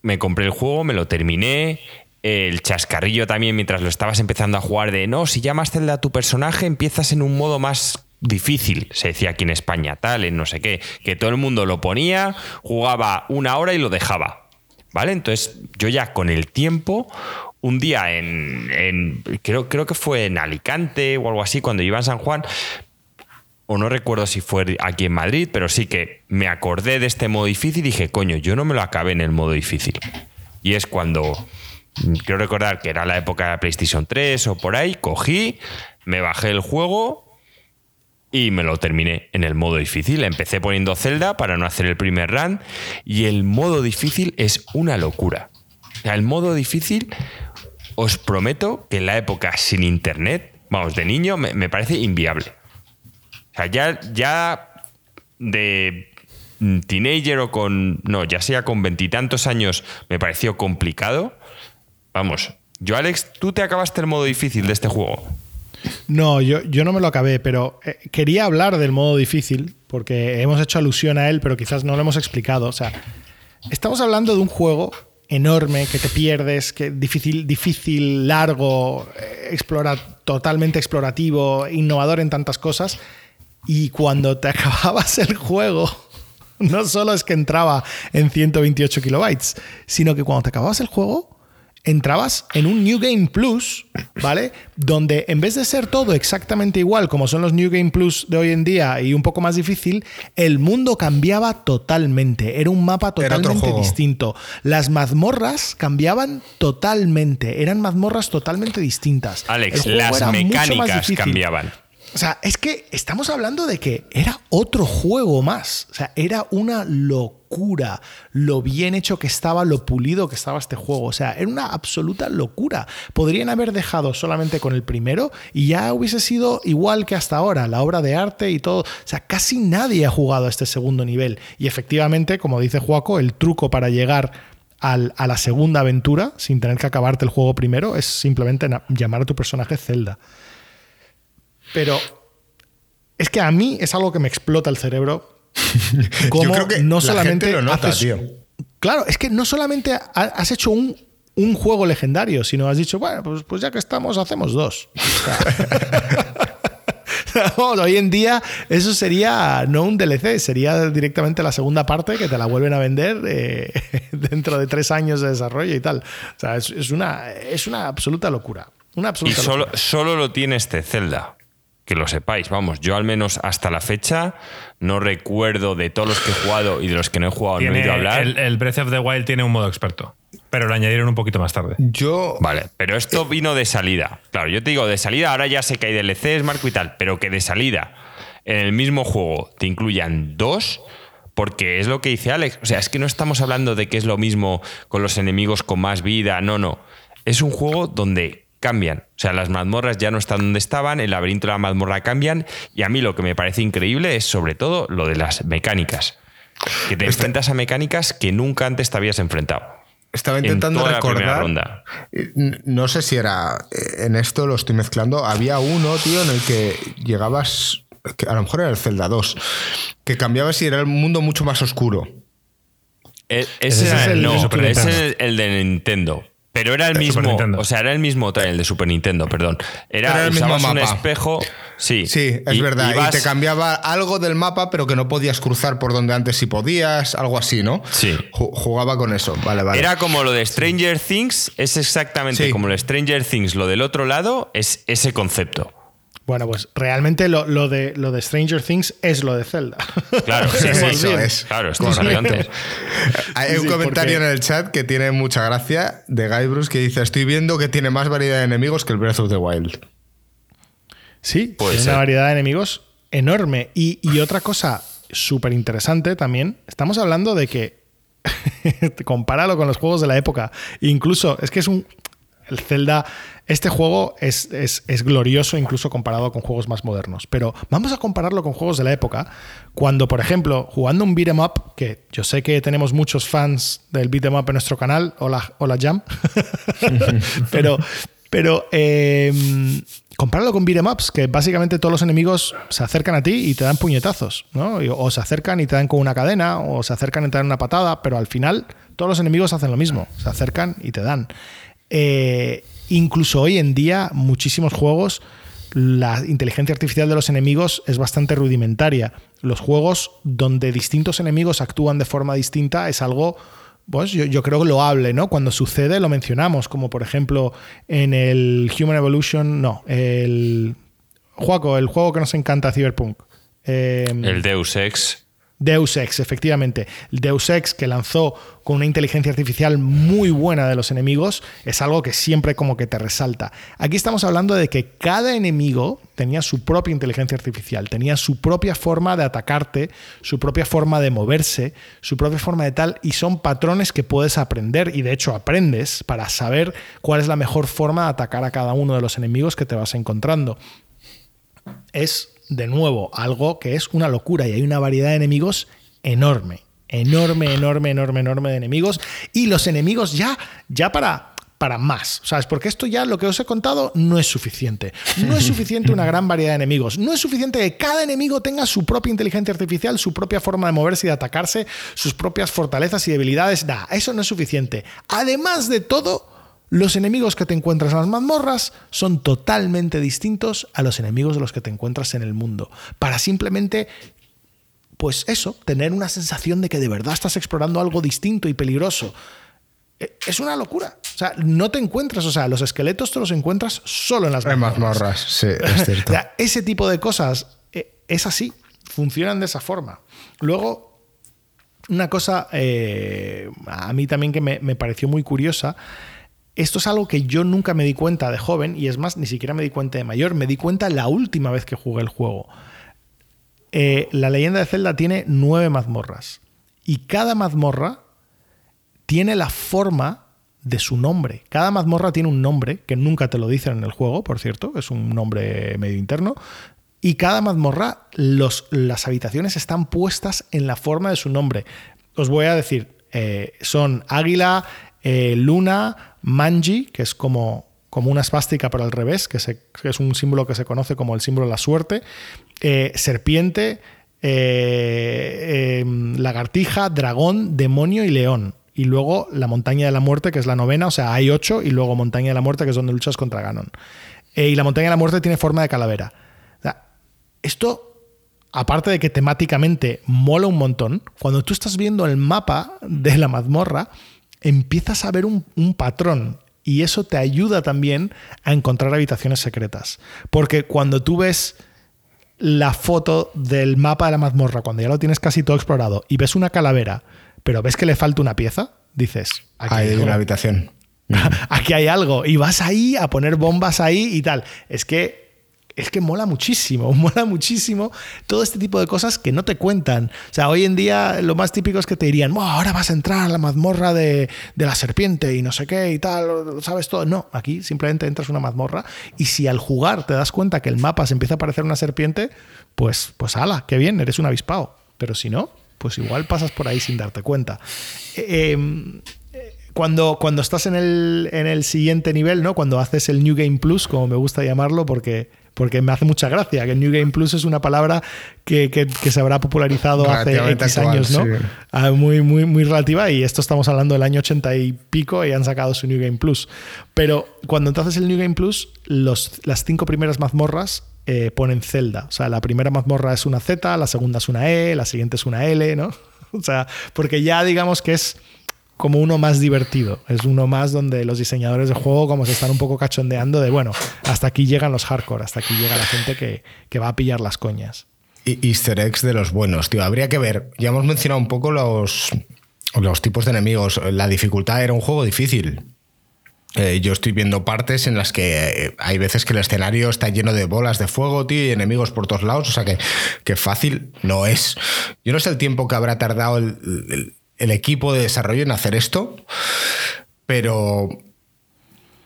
me compré el juego, me lo terminé, el chascarrillo también mientras lo estabas empezando a jugar de no, si llamas Zelda a tu personaje empiezas en un modo más difícil, se decía aquí en España, tal, en no sé qué, que todo el mundo lo ponía, jugaba una hora y lo dejaba. ¿Vale? Entonces yo ya con el tiempo, un día en, creo, creo que fue en Alicante o algo así, cuando iba a San Juan, o no recuerdo si fue aquí en Madrid, pero sí que me acordé de este modo difícil y dije, coño, yo no me lo acabé en el modo difícil. Y es cuando Quiero recordar que era la época de la PlayStation 3 o por ahí. Cogí, me bajé el juego y me lo terminé en el modo difícil. Empecé poniendo Zelda para no hacer el primer run y el modo difícil es una locura. el modo difícil, os prometo que en la época sin internet, vamos, de niño, me, parece inviable. O sea, ya, ya de teenager o con. No, ya sea con veintitantos años, me pareció complicado. Vamos, yo Alex, ¿tú te acabaste el modo difícil de este juego? No, yo, yo no me lo acabé, pero eh, quería hablar del modo difícil, porque hemos hecho alusión a él, pero quizás no lo hemos explicado. O sea, estamos hablando de un juego enorme que te pierdes, que difícil, difícil, largo, eh, explora, totalmente explorativo, innovador en tantas cosas. Y cuando te acababas el juego, no solo es que entraba en 128 kilobytes, sino que cuando te acababas el juego, entrabas en un New Game Plus, ¿vale? Donde en vez de ser todo exactamente igual como son los New Game Plus de hoy en día y un poco más difícil, el mundo cambiaba totalmente. Era un mapa totalmente distinto. Las mazmorras cambiaban totalmente. Eran mazmorras totalmente distintas. Alex, las mecánicas cambiaban. O sea, es que estamos hablando de que era otro juego más. O sea, era una locura lo bien hecho que estaba, lo pulido que estaba este juego. O sea, era una absoluta locura. Podrían haber dejado solamente con el primero y ya hubiese sido igual que hasta ahora, la obra de arte y todo. O sea, casi nadie ha jugado a este segundo nivel. Y efectivamente, como dice Juaco, el truco para llegar a la segunda aventura, sin tener que acabarte el juego primero, es simplemente llamar a tu personaje Zelda. Pero es que a mí es algo que me explota el cerebro. Como Yo creo que no solamente lo nota, tío. Claro, es que no solamente has hecho un, juego legendario, sino has dicho, bueno, pues, pues ya que estamos, hacemos dos. hoy en día eso sería no un DLC, sería directamente la segunda parte que te la vuelven a vender eh, dentro de tres años de desarrollo y tal. O sea, es, una, es una absoluta locura. Una absoluta y solo, solo lo tiene este Zelda que lo sepáis, vamos, yo al menos hasta la fecha no recuerdo de todos los que he jugado y de los que no he jugado, no he oído hablar. El, Breath of the Wild tiene un modo experto, pero lo añadieron un poquito más tarde. Yo. Vale, pero esto vino de salida. Claro, yo te digo de salida, ahora ya sé que hay DLCs, Marco y tal, pero que de salida en el mismo juego te incluyan dos. Porque es lo que dice Alex. O sea, es que no estamos hablando de que es lo mismo con los enemigos con más vida. No, no. Es un juego donde cambian. O sea, las mazmorras ya no están donde estaban, el laberinto de la mazmorra cambian, y a mí lo que me parece increíble es sobre todo lo de las mecánicas. Que te Este- enfrentas a mecánicas que nunca antes te habías enfrentado. Estaba en intentando recordar. ronda. No sé si era eh, en esto, lo estoy mezclando. Había uno, tío, en el que llegabas. que a lo mejor era el Zelda 2. Que cambiabas y era el mundo mucho más oscuro. E- Ese Ese, era es el no, ese es el de Nintendo. Pero era el mismo, o sea, era el mismo trail, el de Super Nintendo, perdón. Era, Era el mismo un mapa. espejo, sí. Sí, es y- verdad. Y, te cambiaba algo del mapa, pero que no podías cruzar por donde antes sí podías, algo así, ¿no? Sí. Ju- Jugaba con eso. Vale, vale. Era como lo de Stranger Things, es exactamente Sí. como lo de Stranger Things, lo del otro lado es ese concepto. Bueno, pues realmente lo, lo de, lo de Stranger Things es lo de Zelda. Claro, sí, sí, Eso es. Claro, estamos hablando. Hay un Sí, comentario porque- en el chat que tiene mucha gracia de Guy Bruce que dice: Estoy viendo que tiene más variedad de enemigos que el Breath of the Wild. Sí, ser. una variedad de enemigos enorme. Y, y otra cosa súper interesante también, estamos hablando de que, compáralo con los juegos de la época, incluso es que es un... El Zelda, este juego es, es- es glorioso incluso comparado con juegos más modernos. Pero vamos a compararlo con juegos de la época, cuando, por ejemplo, jugando un beat'em up, que yo sé que tenemos muchos fans del beat'em up en nuestro canal, hola, Jam, pero, pero eh, compáralo con beat'em ups, que básicamente todos los enemigos se acercan a ti y te dan puñetazos, ¿no? O se acercan y te dan con una cadena, o se acercan y te dan una patada, pero al final todos los enemigos hacen lo mismo, se acercan y te dan. Eh, incluso hoy en día, muchísimos juegos, la inteligencia artificial de los enemigos es bastante rudimentaria. Los juegos donde distintos enemigos actúan de forma distinta es algo, pues yo, creo loable, ¿no? Cuando sucede lo mencionamos, como por ejemplo en el Human Evolution, no, el... Juaco, el juego que nos encanta, Cyberpunk. Eh, El Deus Ex. Deus Ex, efectivamente. Deus Ex que lanzó con una inteligencia artificial muy buena de los enemigos es algo que siempre como que te resalta. Aquí estamos hablando de que cada enemigo tenía su propia inteligencia artificial, tenía su propia forma de atacarte, su propia forma de moverse, su propia forma de tal, y son patrones que puedes aprender y de hecho aprendes para saber cuál es la mejor forma de atacar a cada uno de los enemigos que te vas encontrando es de nuevo algo que es una locura y hay una variedad de enemigos enorme, enorme, enorme, enorme, enorme de enemigos y los enemigos ya, ya para para más, ¿sabes? Porque esto ya lo que os he contado no es suficiente. No es suficiente una gran variedad de enemigos. No es suficiente que cada enemigo tenga su propia inteligencia artificial, su propia forma de moverse y de atacarse, sus propias fortalezas y debilidades. Nah, eso no es suficiente. Además de todo, los enemigos que te encuentras en las mazmorras son totalmente distintos a los enemigos de los que te encuentras en el mundo. Para simplemente, pues eso, tener una sensación de que de verdad estás explorando algo distinto y peligroso. Eh, Es una locura. O sea, no te encuentras, o sea, los esqueletos te los encuentras solo en las En mazmorras. mazmorras, sí, es O cierto. sea, ese tipo de cosas eh, es así, funcionan de esa forma. Luego, una cosa eh, a mí también que me, me pareció muy curiosa. Esto es algo que yo nunca me di cuenta de joven y es más, ni siquiera me di cuenta de mayor. Me di cuenta la última vez que jugué el juego. Eh, la leyenda de Zelda tiene nueve mazmorras y cada mazmorra tiene la forma de su nombre. Cada mazmorra tiene un nombre que nunca te lo dicen en el juego, por cierto, es un nombre medio interno. Y cada mazmorra, las habitaciones están puestas en la forma de su nombre. Os voy a decir, eh, son Águila, eh, Luna, Manji, que es como, como una espástica pero al revés, que, es un símbolo que se conoce como el símbolo de la suerte, eh, Serpiente, eh, eh, Lagartija, Dragón, Demonio y León. Y luego la Montaña de la Muerte, que es la novena, o sea, hay ocho, y luego Montaña de la Muerte, que es donde luchas contra Ganon. Eh, y la Montaña de la Muerte tiene forma de calavera. Esto, aparte de que temáticamente mola un montón, cuando tú estás viendo el mapa de la mazmorra, empiezas a ver un, un patrón. Y eso te ayuda también a encontrar habitaciones secretas. Porque cuando tú ves la foto del mapa de la mazmorra, cuando ya lo tienes casi todo explorado, y ves una calavera, pero ves que le falta una pieza, dices, aquí Hay una habitación. aquí hay algo. Y vas ahí a poner bombas ahí y tal. Es que es que mola muchísimo, mola muchísimo todo este tipo de cosas que no te cuentan. O sea, hoy en día lo más típico es que te dirían, ahora vas a entrar a la mazmorra de, la serpiente y no sé qué y tal, ¿sabes todo? No, aquí simplemente entras una mazmorra y si al jugar te das cuenta que el mapa se empieza a parecer una serpiente, pues, pues ala, qué bien, eres un avispado. Pero si no, pues igual pasas por ahí sin darte cuenta. Eh, em, cuando, cuando estás en el, en el siguiente nivel, ¿no? Cuando haces el New Game Plus, como me gusta llamarlo, porque porque me hace mucha gracia, que New Game Plus es una palabra que, que, se habrá popularizado hace X años, ¿no? Ah, muy, muy, muy relativa, y esto estamos hablando del año 80 y pico y han sacado su New Game Plus. Pero cuando entonces el New Game Plus, los, las cinco primeras mazmorras eh, ponen Zelda. O sea, la primera mazmorra es una Z, la segunda es una E, la siguiente es una L, ¿no? O sea, porque ya digamos que es como uno más divertido. Es uno más donde los diseñadores de juego como se están un poco cachondeando de, bueno, hasta aquí llegan los hardcore, hasta aquí llega la gente que, va a pillar las coñas. Y easter eggs de los buenos, tío. Habría que ver. Ya hemos mencionado un poco los, los tipos de enemigos. La dificultad era un juego difícil. Eh, yo estoy viendo partes en las que eh, hay veces que el escenario está lleno de bolas de fuego, tío, y enemigos por todos lados. O sea que, que fácil no es. Yo no sé el tiempo que habrá tardado el equipo de desarrollo en hacer esto, pero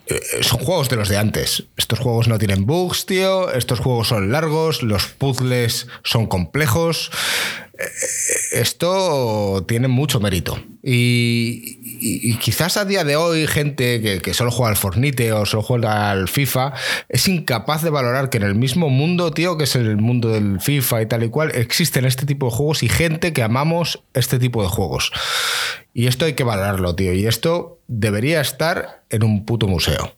eh, son juegos de los de antes. Estos juegos no tienen bugs, tío. Estos juegos son largos, los puzzles son complejos. Esto tiene mucho mérito. Y, quizás a día de hoy, gente que, solo juega al Fornite o solo juega al FIFA, es incapaz de valorar que en el mismo mundo, tío, que es el mundo del FIFA y tal y cual, existen este tipo de juegos y gente que amamos este tipo de juegos. Y esto hay que valorarlo, tío. Y esto debería estar en un puto museo.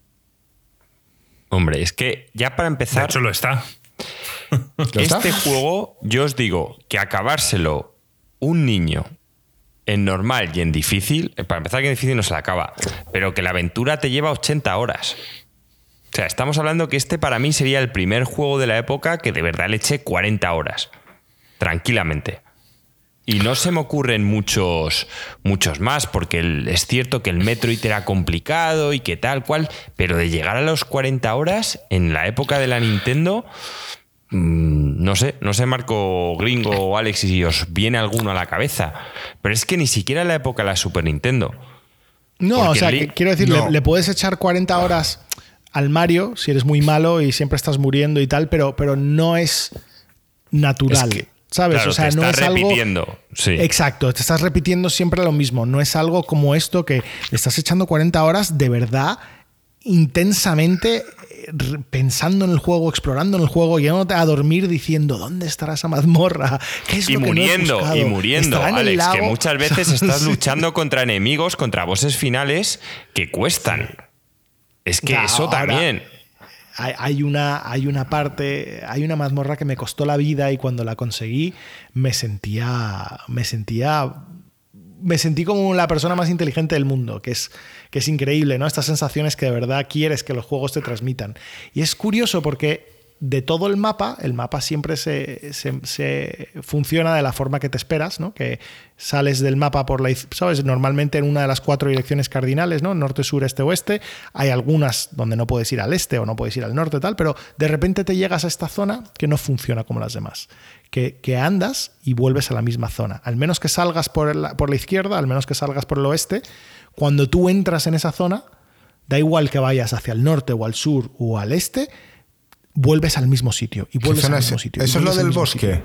Hombre, es que ya para empezar. De hecho, lo está. Este juego, yo os digo que acabárselo un niño en normal y en difícil, para empezar que en difícil no se la acaba, pero que la aventura te lleva 80 horas. O sea, estamos hablando que este para mí sería el primer juego de la época que de verdad le eché 40 horas. Tranquilamente. Y no se me ocurren muchos, muchos más, porque es cierto que el Metroid era complicado y que tal cual, pero de llegar a los 40 horas en la época de la Nintendo, no sé, no sé, Marco Gringo o Alex, si os viene alguno a la cabeza. Pero es que ni siquiera en la época de la Super Nintendo. No, o sea, quiero decir, le, puedes echar 40 horas al Mario si eres muy malo y siempre estás muriendo y tal, pero, pero no es natural. ¿Sabes? o sea, no es repitiendo. Sí. Exacto, te estás repitiendo siempre lo mismo. No es algo como esto que estás echando 40 horas de verdad intensamente pensando en el juego, explorando en el juego, yéndote a dormir diciendo, ¿dónde estará esa mazmorra? ¿Qué es y lo muriendo, que y muriendo, Alex, que muchas veces estás luchando contra enemigos, contra bosses finales que cuestan. Es que eso también. Hay, una, hay una parte, hay una mazmorra que me costó la vida y cuando la conseguí me sentía, me sentía me sentí como la persona más inteligente del mundo, que es, que es increíble, ¿no? Estas sensaciones que de verdad quieres que los juegos te transmitan. Y es curioso porque de todo el mapa, el mapa siempre se, funciona de la forma que te esperas, ¿no? Que sales del mapa por la ¿sabes? Normalmente en una de las cuatro direcciones cardinales, ¿no? Norte, sur, este, oeste. Hay algunas donde no puedes ir al este o no puedes ir al norte, tal, pero de repente te llegas a esta zona que no funciona como las demás. Que, que andas y vuelves a la misma zona. Al menos que salgas por la, por la izquierda, al menos que salgas por el oeste, cuando tú entras en esa zona, da igual que vayas hacia el norte o al sur o al este, vuelves al mismo sitio y vuelves al mismo sitio. Eso es lo del bosque.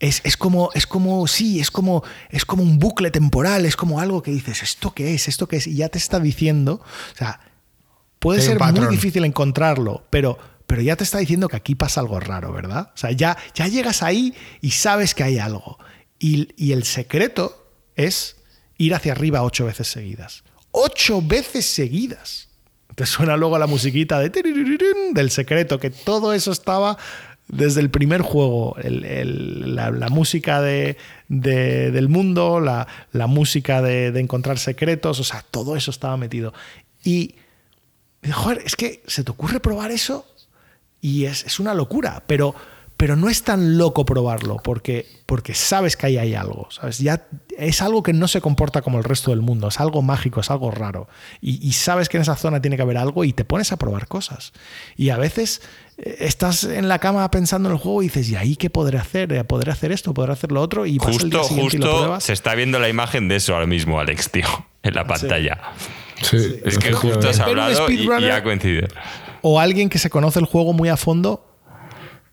Es, como, es como, sí, es como, es como un bucle temporal, es como algo que dices, ¿esto qué es? ¿Esto qué es? Y ya te está diciendo, o sea, puede ser muy difícil encontrarlo, pero, pero ya te está diciendo que aquí pasa algo raro, ¿verdad? O sea, ya, ya llegas ahí y sabes que hay algo. Y, y el secreto es ir hacia arriba ocho veces seguidas. Ocho veces seguidas te suena luego la musiquita de del secreto, que todo eso estaba desde el primer juego. la, música de, del mundo, la, música de, encontrar secretos, o sea, todo eso estaba metido. Y, joder, es que se te ocurre probar eso y es, una locura, pero, pero no es tan loco probarlo porque, porque sabes que ahí hay algo, ¿sabes? Ya es algo que no se comporta como el resto del mundo, es algo mágico, es algo raro. Y, sabes que en esa zona tiene que haber algo y te pones a probar cosas. Y a veces eh, estás en la cama pensando en el juego y dices, ¿y ahí qué podré hacer? Eh, ¿Podré hacer esto? ¿Podré hacer lo otro? Y justo, el día justo y lo pruebas. se está viendo la imagen de eso ahora mismo, Alex, tío, en la pantalla. Sí. es que justo has hablado y, y ha coincidido. O alguien que se conoce el juego muy a fondo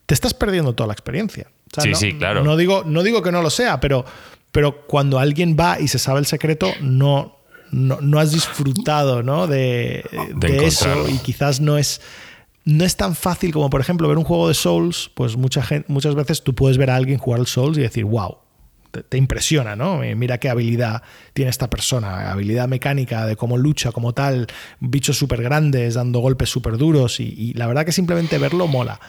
te estás perdiendo toda la experiencia. sí, no, sí, claro. No digo, no digo que no lo sea, pero, pero cuando alguien va y se sabe el secreto, no, no, has disfrutado ¿no? de, eso y quizás no es, no es tan fácil como, por ejemplo, ver un juego de Souls, pues mucha gente, muchas veces tú puedes ver a alguien jugar al Souls y decir, wow, te, impresiona, ¿no? Eh, mira qué habilidad tiene esta persona, habilidad mecánica de cómo lucha como tal, bichos súper grandes, dando golpes súper duros y, la verdad que simplemente verlo mola.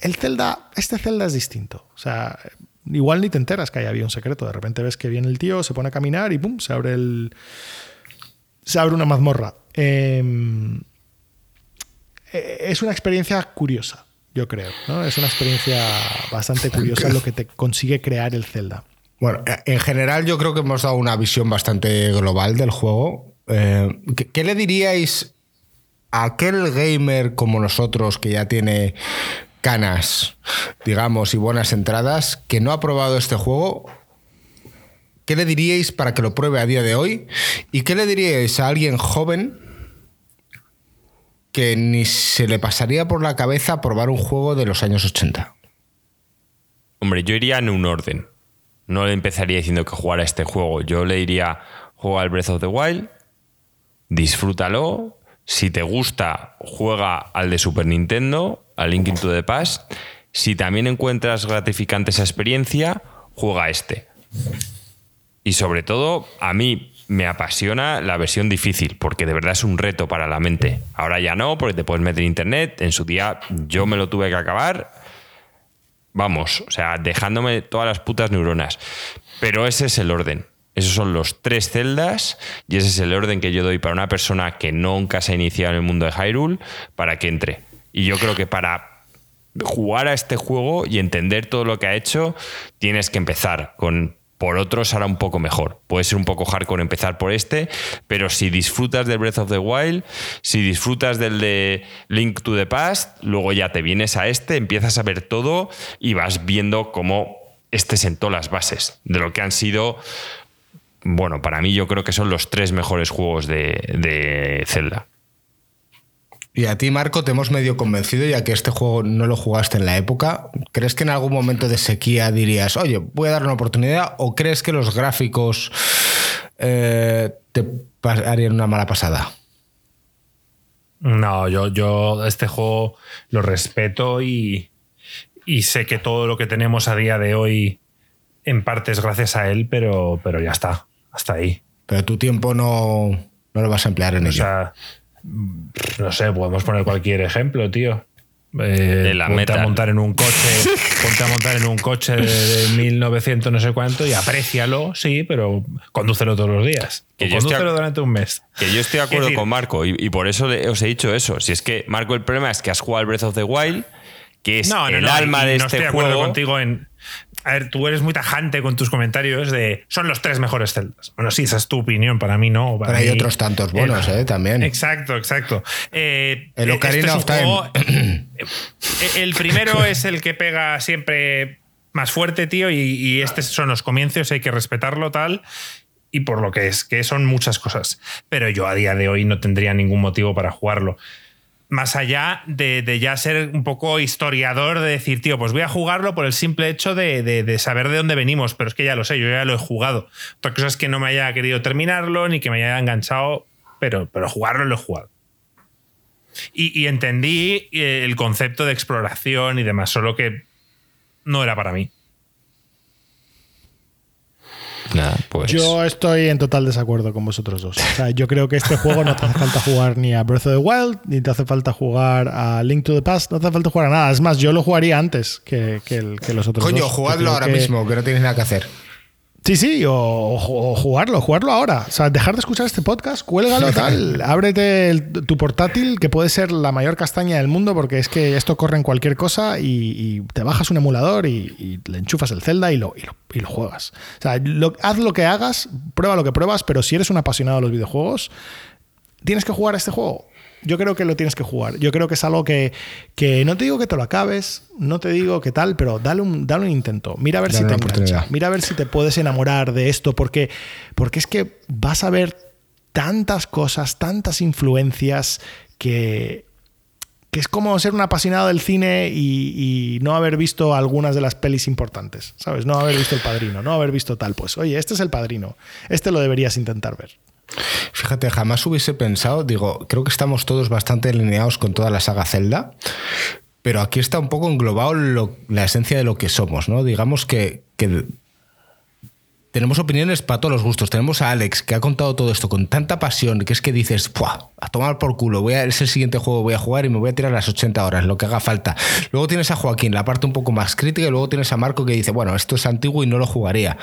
El Zelda, este Zelda es distinto. O sea, igual ni te enteras que ahí había un secreto. De repente ves que viene el tío, se pone a caminar y ¡pum! se abre el. Se abre una mazmorra. Em, e, es una experiencia curiosa, yo creo. ¿no? Es una experiencia bastante curiosa lo que te consigue crear el Zelda. Bueno, en general yo creo que hemos dado una visión bastante global del juego. Eh, ¿Qué le diríais a aquel gamer como nosotros que ya tiene canas, digamos, y buenas entradas, que no ha probado este juego, ¿qué le diríais para que lo pruebe a día de hoy? ¿Y qué le diríais a alguien joven que ni se le pasaría por la cabeza probar un juego de los años 80? Hombre, yo iría en un orden. No le empezaría diciendo que jugara este juego. Yo le diría, juega al Breath of the Wild, disfrútalo. Si te gusta, juega al de Super Nintendo a Link into the Past. Si también encuentras gratificante esa experiencia, juega este. Y sobre todo, a mí me apasiona la versión difícil, porque de verdad es un reto para la mente. Ahora ya no, porque te puedes meter en internet. En su día yo me lo tuve que acabar. Vamos, o sea, dejándome todas las putas neuronas. Pero ese es el orden. Esos son los tres celdas y ese es el orden que yo doy para una persona que nunca se ha iniciado en el mundo de Hyrule para que entre. Y yo creo que para jugar a este juego y entender todo lo que ha hecho, tienes que empezar con por otros hará un poco mejor. Puede ser un poco hardcore empezar por este, pero si disfrutas de Breath of the Wild, si disfrutas del de Link to the Past, luego ya te vienes a este, empiezas a ver todo y vas viendo cómo este sentó las bases de lo que han sido, bueno, para mí yo creo que son los tres mejores juegos de, de Zelda. Y a ti, Marco, te hemos medio convencido, ya que este juego no lo jugaste en la época. ¿Crees que en algún momento de sequía dirías, oye, voy a dar una oportunidad? ¿O crees que los gráficos eh, te harían una mala pasada? No, yo, yo este juego lo respeto y, y sé que todo lo que tenemos a día de hoy en parte es gracias a él, pero, pero ya está, hasta ahí. Pero tu tiempo no, no lo vas a emplear en ello. O sea, no sé, podemos poner cualquier ejemplo, tío. Eh, la ponte a montar en un coche, ponte a montar en un coche de, 1900 no sé cuánto y aprécialo, sí, pero condúcelo todos los días. Que condúcelo durante un mes. Que yo estoy de acuerdo con Marco y, por eso os he dicho eso. Si es que, Marco, el problema es que has jugado al Breath of the Wild, que es el alma de este estoy juego. contigo en a ver, tú eres muy tajante con tus comentarios de son los tres mejores celdas. Bueno, sí, esa es tu opinión, para mí no. Pero hay otros tantos buenos, ¿eh? También. Exacto, exacto. Eh, el Ocarina este of Time. el primero es el que pega siempre más fuerte, tío, y, y estos son los comienzos, hay que respetarlo tal y por lo que es, que son muchas cosas. Pero yo a día de hoy no tendría ningún motivo para jugarlo más allá de, ya ser un poco historiador, de decir, tío, pues voy a jugarlo por el simple hecho de, saber de dónde venimos, pero es que ya lo sé, yo ya lo he jugado. Otra cosa es que no me haya querido terminarlo, ni que me haya enganchado, pero, pero jugarlo lo he jugado. Y, y entendí eh, el concepto de exploración y demás, solo que no era para mí. Pues- yo estoy en total desacuerdo con vosotros dos. O sea, yo creo que este juego no te hace falta jugar ni a Breath of the Wild, ni te hace falta jugar a Link to the Past, no te hace falta jugar a nada. Es más, yo lo jugaría antes que, los otros Coño, dos. jugadlo ahora mismo, que no tienes nada que hacer. Sí, sí, o, o, jugarlo, jugarlo ahora. O sea, dejar de escuchar este podcast, cuélgalo tal, ábrete el- tu portátil, que puede ser la mayor castaña del mundo, porque es que esto corre en cualquier cosa y, y te bajas un emulador y, y le enchufas el Zelda y lo, y lo, juegas. O sea, lo- haz lo que hagas, prueba lo que pruebas, pero si eres un apasionado de los videojuegos, tienes que jugar a este juego. Yo creo que lo tienes que jugar. Yo creo que es algo que, que no te digo que te lo acabes, no te digo que tal, pero dale un, dale un intento. Mira a ver Dale si te engancha. Mira a ver si te puedes enamorar de esto, porque, porque es que vas a ver tantas cosas, tantas influencias que, que es como ser un apasionado del cine y, y no haber visto algunas de las pelis importantes, ¿sabes? No haber visto El Padrino, no haber visto tal. Pues oye, este es El Padrino, este lo deberías intentar ver. Fíjate, jamás hubiese pensado, digo, creo que estamos todos bastante alineados con toda la saga Zelda, pero aquí está un poco englobado lo- la esencia de lo que somos, ¿no? Digamos que tenemos opiniones para todos los gustos. Tenemos a Alex, que ha contado todo esto con tanta pasión, que es que dices, ¡Buah! a tomar por culo, voy a, es el siguiente juego voy a jugar y me voy a tirar las 80 horas, lo que haga falta. Luego tienes a Joaquín, la parte un poco más crítica, y luego tienes a Marco que dice, bueno, esto es antiguo y no lo jugaría.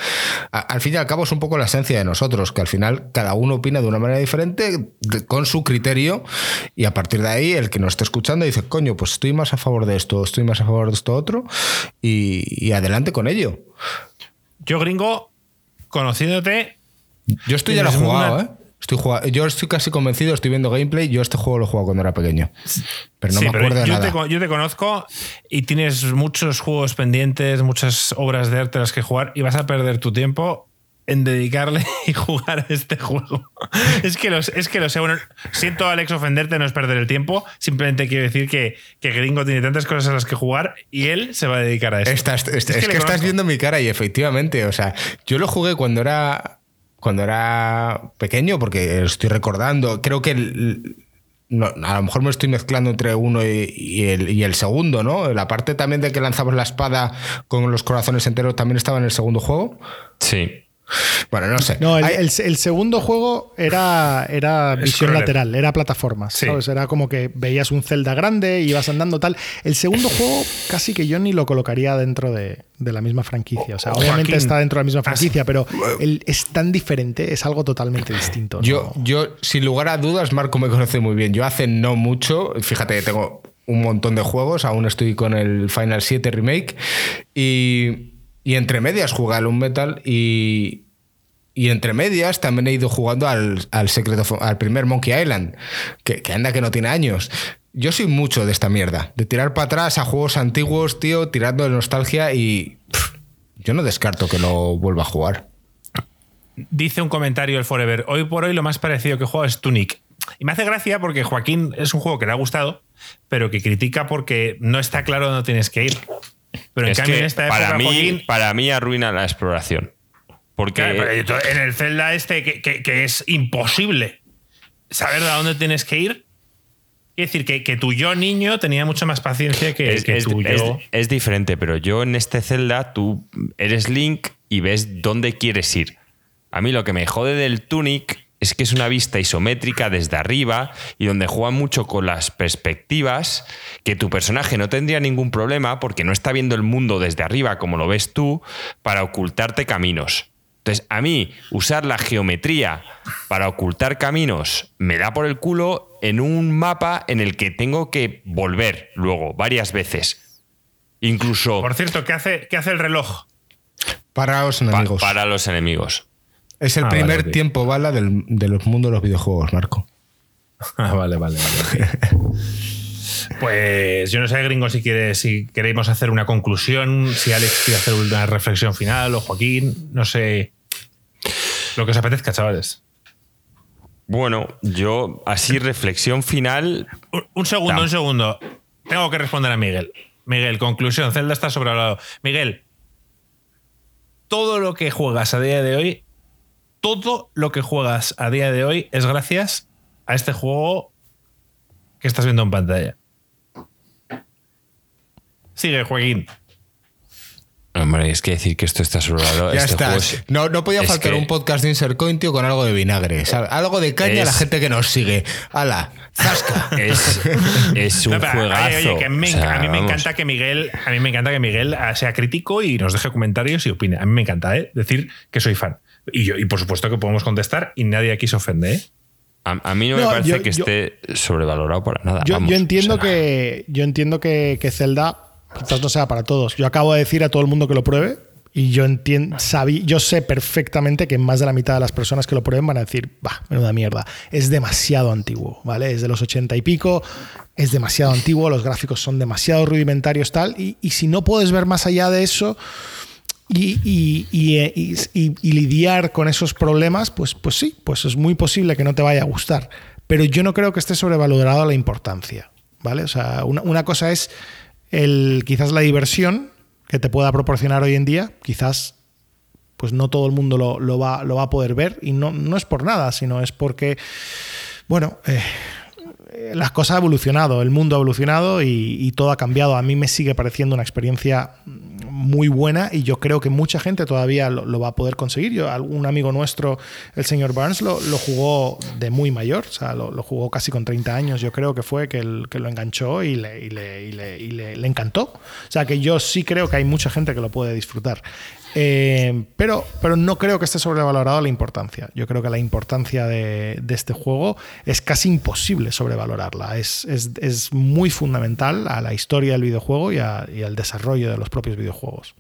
A- al fin y al cabo es un poco la esencia de nosotros, que al final cada uno opina de una manera diferente, de- con su criterio, y a partir de ahí el que nos esté escuchando dice, coño, pues estoy más a favor de esto, estoy más a favor de esto otro, y, y adelante con ello. Yo, gringo, conociéndote, Yo estoy ya lo he jugado, una- ¿eh? Estoy yo estoy casi convencido, estoy viendo gameplay. Yo este juego lo he jugado cuando era pequeño. Pero no Sí, me acuerdo de yo, nada. Te, yo te conozco y tienes muchos juegos pendientes, muchas obras de arte las que jugar y vas a perder tu tiempo en dedicarle y jugar a este juego. Es que, los, es que lo sé. Bueno, siento, Alex, ofenderte, no es perder el tiempo. Simplemente quiero decir que, que Gringo tiene tantas cosas a las que jugar y él se va a dedicar a eso. Estás- es, que, estás viendo mi cara y efectivamente, o sea, yo lo jugué cuando era cuando era pequeño porque estoy recordando, creo que el- no, a lo mejor me estoy mezclando entre uno y, y el, y el segundo, ¿no? La parte también de que lanzamos la espada con los corazones enteros también estaba en el segundo juego. Sí. Bueno, no sé. No, el, Hay- el- el segundo juego era, era visión Scroller. lateral, era plataformas. Sí. ¿sabes? Era como que veías un Zelda grande, ibas andando tal. El segundo juego casi que yo ni lo colocaría dentro de, de la misma franquicia. O sea, obviamente Joaquín, está dentro de la misma has- franquicia, pero el- es tan diferente, es algo totalmente distinto. ¿no? Yo, yo, sin lugar a dudas, Marco me conoce muy bien. Yo hace no mucho, fíjate, tengo un montón de juegos, aún estoy con el Final 7 Remake y, y entre medias jugué al Metal y, y entre medias también he ido jugando al, al, Secret of- al primer Monkey Island, que, anda que no tiene años. Yo soy mucho de esta mierda, de tirar para atrás a juegos antiguos, tío, tirando de nostalgia y yo no descarto que lo vuelva a jugar. Dice un comentario el Forever. Hoy por hoy lo más parecido que juego es Tunic. Y me hace gracia porque Joaquín es un juego que le ha gustado, pero que critica porque no está claro dónde tienes que ir. Pero en es cambio que en esta época, para, mí, Joaquín, para mí arruina la exploración. Porque Claro, en el Zelda este, que, que- que es imposible saber a dónde tienes que ir. Quiere decir que, que tu yo niño tenía mucha más paciencia que, es, que es- tu es- yo. es diferente, pero yo en este Zelda tú eres Link y ves dónde quieres ir. A mí lo que me jode del Tunic es que es una vista isométrica desde arriba y donde juegan mucho con las perspectivas, que tu personaje no tendría ningún problema porque no está viendo el mundo desde arriba como lo ves tú para ocultarte caminos. Entonces, a mí usar la geometría para ocultar caminos me da por el culo en un mapa en el que tengo que volver luego varias veces. Incluso Por cierto, ¿qué hace, qué hace el reloj? Para los pa- enemigos. para los enemigos. Es el Ah, primer vale, tiempo bala del, de los mundos de los videojuegos, Marco. Ah, vale, vale, vale. Pues yo no sé, gringo, si quiere, si queremos hacer una conclusión, si Alex quiere hacer una reflexión final o Joaquín, no sé. Lo que os apetezca, chavales. Bueno, yo así reflexión final. Un, un segundo, Tam. un segundo. Tengo que responder a Miguel. Miguel, conclusión. Zelda está sobrevalorado. Miguel, todo lo que juegas a día de hoy, todo lo que juegas a día de hoy es gracias a este juego que estás viendo en pantalla. Sigue, Joaquín. Hombre, es que decir que esto está sobrevalorado. Ya este está. es- No, no podía es faltar que un podcast de Insert Coin, tío, con algo de vinagre. ¿sabes? Algo de caña a la gente que nos sigue. ¡Hala! ¡Zasca! Es, es un No, pero, juegazo. oye, que a mí, me, O sea, a mí me vamos. encanta que Miguel, a mí me encanta que Miguel sea crítico y nos deje comentarios y opine. A mí me encanta, ¿eh? Decir que soy fan. Y yo, y por supuesto que podemos contestar y nadie aquí se ofende, ¿eh? A, a mí no, me parece yo- que yo- esté sobrevalorado para nada. Yo, vamos, yo entiendo o sea, que yo entiendo que, que Zelda quizás no sea para todos. Yo acabo de decir a todo el mundo que lo pruebe y yo entiendo, sabí, yo sé perfectamente que más de la mitad de las personas que lo prueben van a decir, bah, menuda mierda, es demasiado antiguo, ¿vale? Es de los ochenta y pico, es demasiado antiguo, los gráficos son demasiado rudimentarios tal y, y si no puedes ver más allá de eso y, y- y- y- lidiar con esos problemas, pues, pues sí, pues es muy posible que no te vaya a gustar. Pero yo no creo que esté sobrevalorado la importancia. ¿Vale? O sea, una, una cosa es el, quizás la diversión que te pueda proporcionar hoy en día, quizás pues no todo el mundo lo, va, lo va a poder ver y no, no es por nada, sino es porque, bueno, eh, las cosas han evolucionado, el mundo ha evolucionado y todo ha cambiado. A mí me sigue pareciendo una experiencia muy buena y yo creo que mucha gente todavía lo, va a poder conseguir. Yo, algún amigo nuestro, el señor Burns, lo, jugó de muy mayor, o sea, lo, jugó casi con 30 años, yo creo que fue que, el- que lo enganchó y, le, y le- y le- y le encantó. O sea, que yo sí creo que hay mucha gente que lo puede disfrutar. Eh, pero, pero no creo que esté sobrevalorado la importancia. Yo creo que la importancia de, este juego es casi imposible sobrevalorarla. Es, es- es muy fundamental a la historia del videojuego y al desarrollo de los propios videojuegos.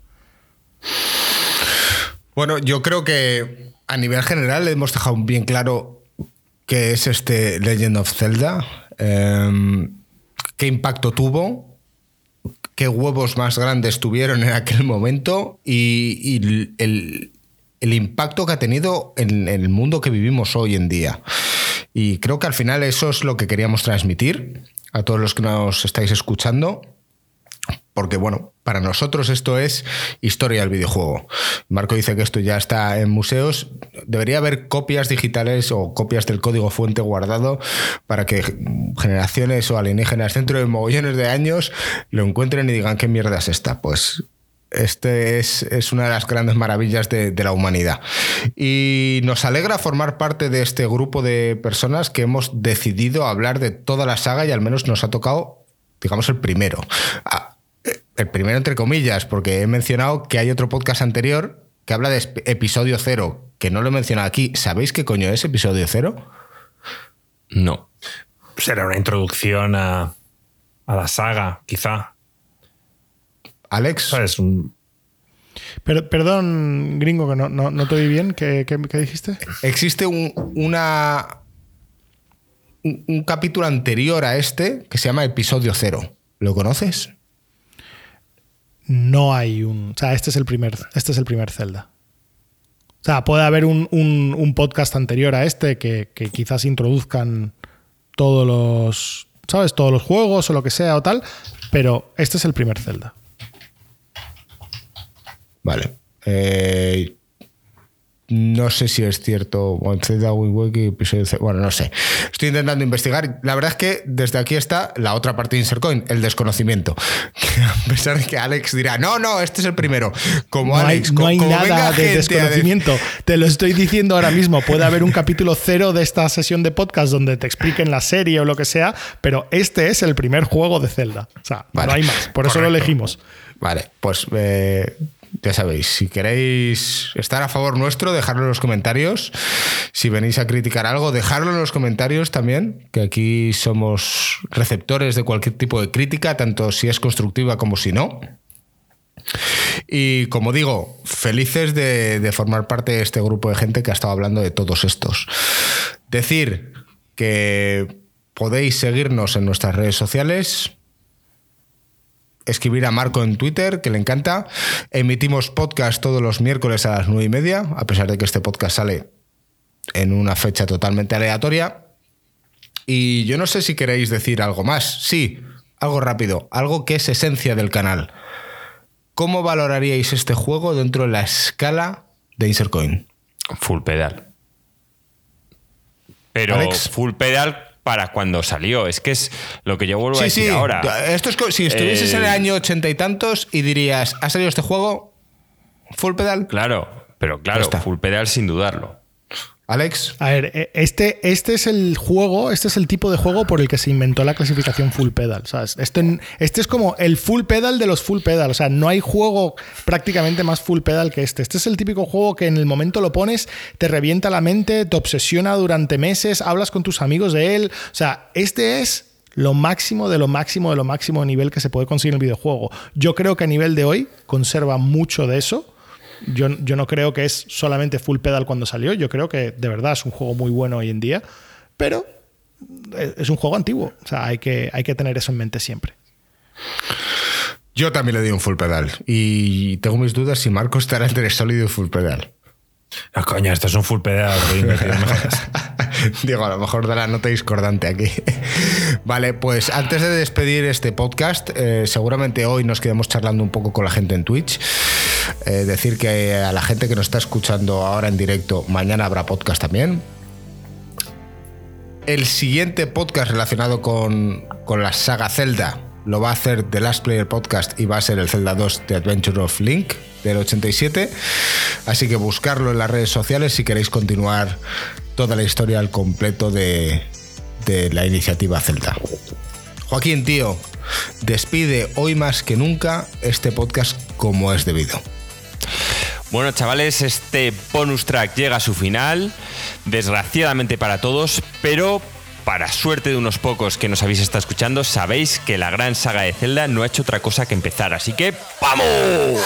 Bueno, yo creo que a nivel general hemos dejado bien claro qué es este Legend of Zelda, em, qué impacto tuvo, qué huevos más grandes tuvieron en aquel momento y, el impacto que ha tenido en, en el mundo que vivimos hoy en día. Y creo que al final eso es lo que queríamos transmitir a todos los que nos estáis escuchando porque bueno, para nosotros esto es historia del videojuego. Marco dice que esto ya está en museos. Debería haber copias digitales o copias del código fuente guardado para que generaciones o alienígenas dentro de mogollones de años lo encuentren y digan qué mierda es esta. Pues este es, es una de las grandes maravillas de, la humanidad. Y nos alegra formar parte de este grupo de personas que hemos decidido hablar de toda la saga y al menos nos ha tocado, digamos, el primero. Ah, el primero entre comillas, porque he mencionado que hay otro podcast anterior que habla de episodio cero, que no lo he mencionado aquí. ¿Sabéis qué coño es episodio cero? No. Será una introducción a, a la saga, quizá. Alex, ¿Sabes? Un- Pero, perdón, gringo, que no, no, no te oí bien. ¿Qué, qué- qué dijiste? existe un, una, un, un capítulo anterior a este que se llama episodio cero. ¿Lo conoces? No hay un. O sea, este es el primer, este es el primer Zelda. O sea, puede haber un, un- podcast anterior a este que, que quizás introduzcan todos los. ¿Sabes? Todos los juegos o lo que sea o tal. Pero este es el primer Zelda. Vale. Eh, no sé si es cierto. Bueno, no sé. Estoy intentando investigar. La verdad es que desde aquí está la otra parte de Insercoin, el desconocimiento. Que a pesar de que Alex dirá, no, no, este es el primero. Como No hay, Alex, no co- hay como nada venga de desconocimiento. Te lo estoy diciendo ahora mismo. Puede haber un capítulo cero de esta sesión de podcast donde te expliquen la serie o lo que sea, pero este es el primer juego de Zelda. O sea, Vale. no hay más. Por eso lo elegimos. Vale, pues eh, ya sabéis, si queréis estar a favor nuestro, dejadlo en los comentarios. Si venís a criticar algo, dejadlo en los comentarios también, que aquí somos receptores de cualquier tipo de crítica, tanto si es constructiva como si no. Y como digo, felices de, de formar parte de este grupo de gente que ha estado hablando de todos estos. Decir que podéis seguirnos en nuestras redes sociales, escribir a Marco en Twitter, que le encanta. Emitimos podcast todos los miércoles a las nueve y media, a pesar de que este podcast sale en una fecha totalmente aleatoria. Y yo no sé si queréis decir algo más. Sí, algo rápido, algo que es esencia del canal. ¿Cómo valoraríais este juego dentro de la escala de Insercoin? Full pedal. Pero Alex. full pedal para cuando salió. Es que es lo que yo vuelvo a decir sí. ahora. Esto es si estuvieses en el Eh, año ochenta y tantos y dirías, ¿ha salido este juego? Full pedal. Claro, pero claro, full pedal sin dudarlo. Alex. A ver, eh, este, este es el juego, este es el tipo de juego por el que se inventó la clasificación full pedal. ¿sabes? Este, este es como el full pedal de los full pedal. O sea, no hay juego prácticamente más full pedal que este. Este es el típico juego que en el momento lo pones, te revienta la mente, te obsesiona durante meses, hablas con tus amigos de él. O sea, este es lo máximo de lo máximo de lo máximo de nivel que se puede conseguir en el videojuego. Yo creo que a nivel de hoy conserva mucho de eso. Yo, yo no creo que es solamente full pedal cuando salió. Yo creo que de verdad es un juego muy bueno hoy en día. Pero es un juego antiguo. O sea, hay que, hay que tener eso en mente siempre. Yo también le doy un full pedal. Y tengo mis dudas si Marco estará entre sólido y full pedal. No, coño, esto es un full pedal. Digo, a lo mejor de la nota discordante aquí. vale, pues antes de despedir este podcast, eh, seguramente hoy nos quedemos charlando un poco con la gente en Twitch. Eh, decir que a la gente que nos está escuchando ahora en directo, mañana habrá podcast también. El siguiente podcast relacionado con, con la saga Zelda lo va a hacer The Last Player Podcast y va a ser el Zelda 2 The Adventure of Link del 87. Así que buscarlo en las redes sociales si queréis continuar toda la historia al completo de, de la iniciativa Zelda. Joaquín, tío, despide hoy más que nunca este podcast como es debido. Bueno, chavales, este bonus track llega a su final, desgraciadamente para todos, pero para suerte de unos pocos que nos habéis estado escuchando, sabéis que la gran saga de Zelda no ha hecho otra cosa que empezar, así que ¡vamos!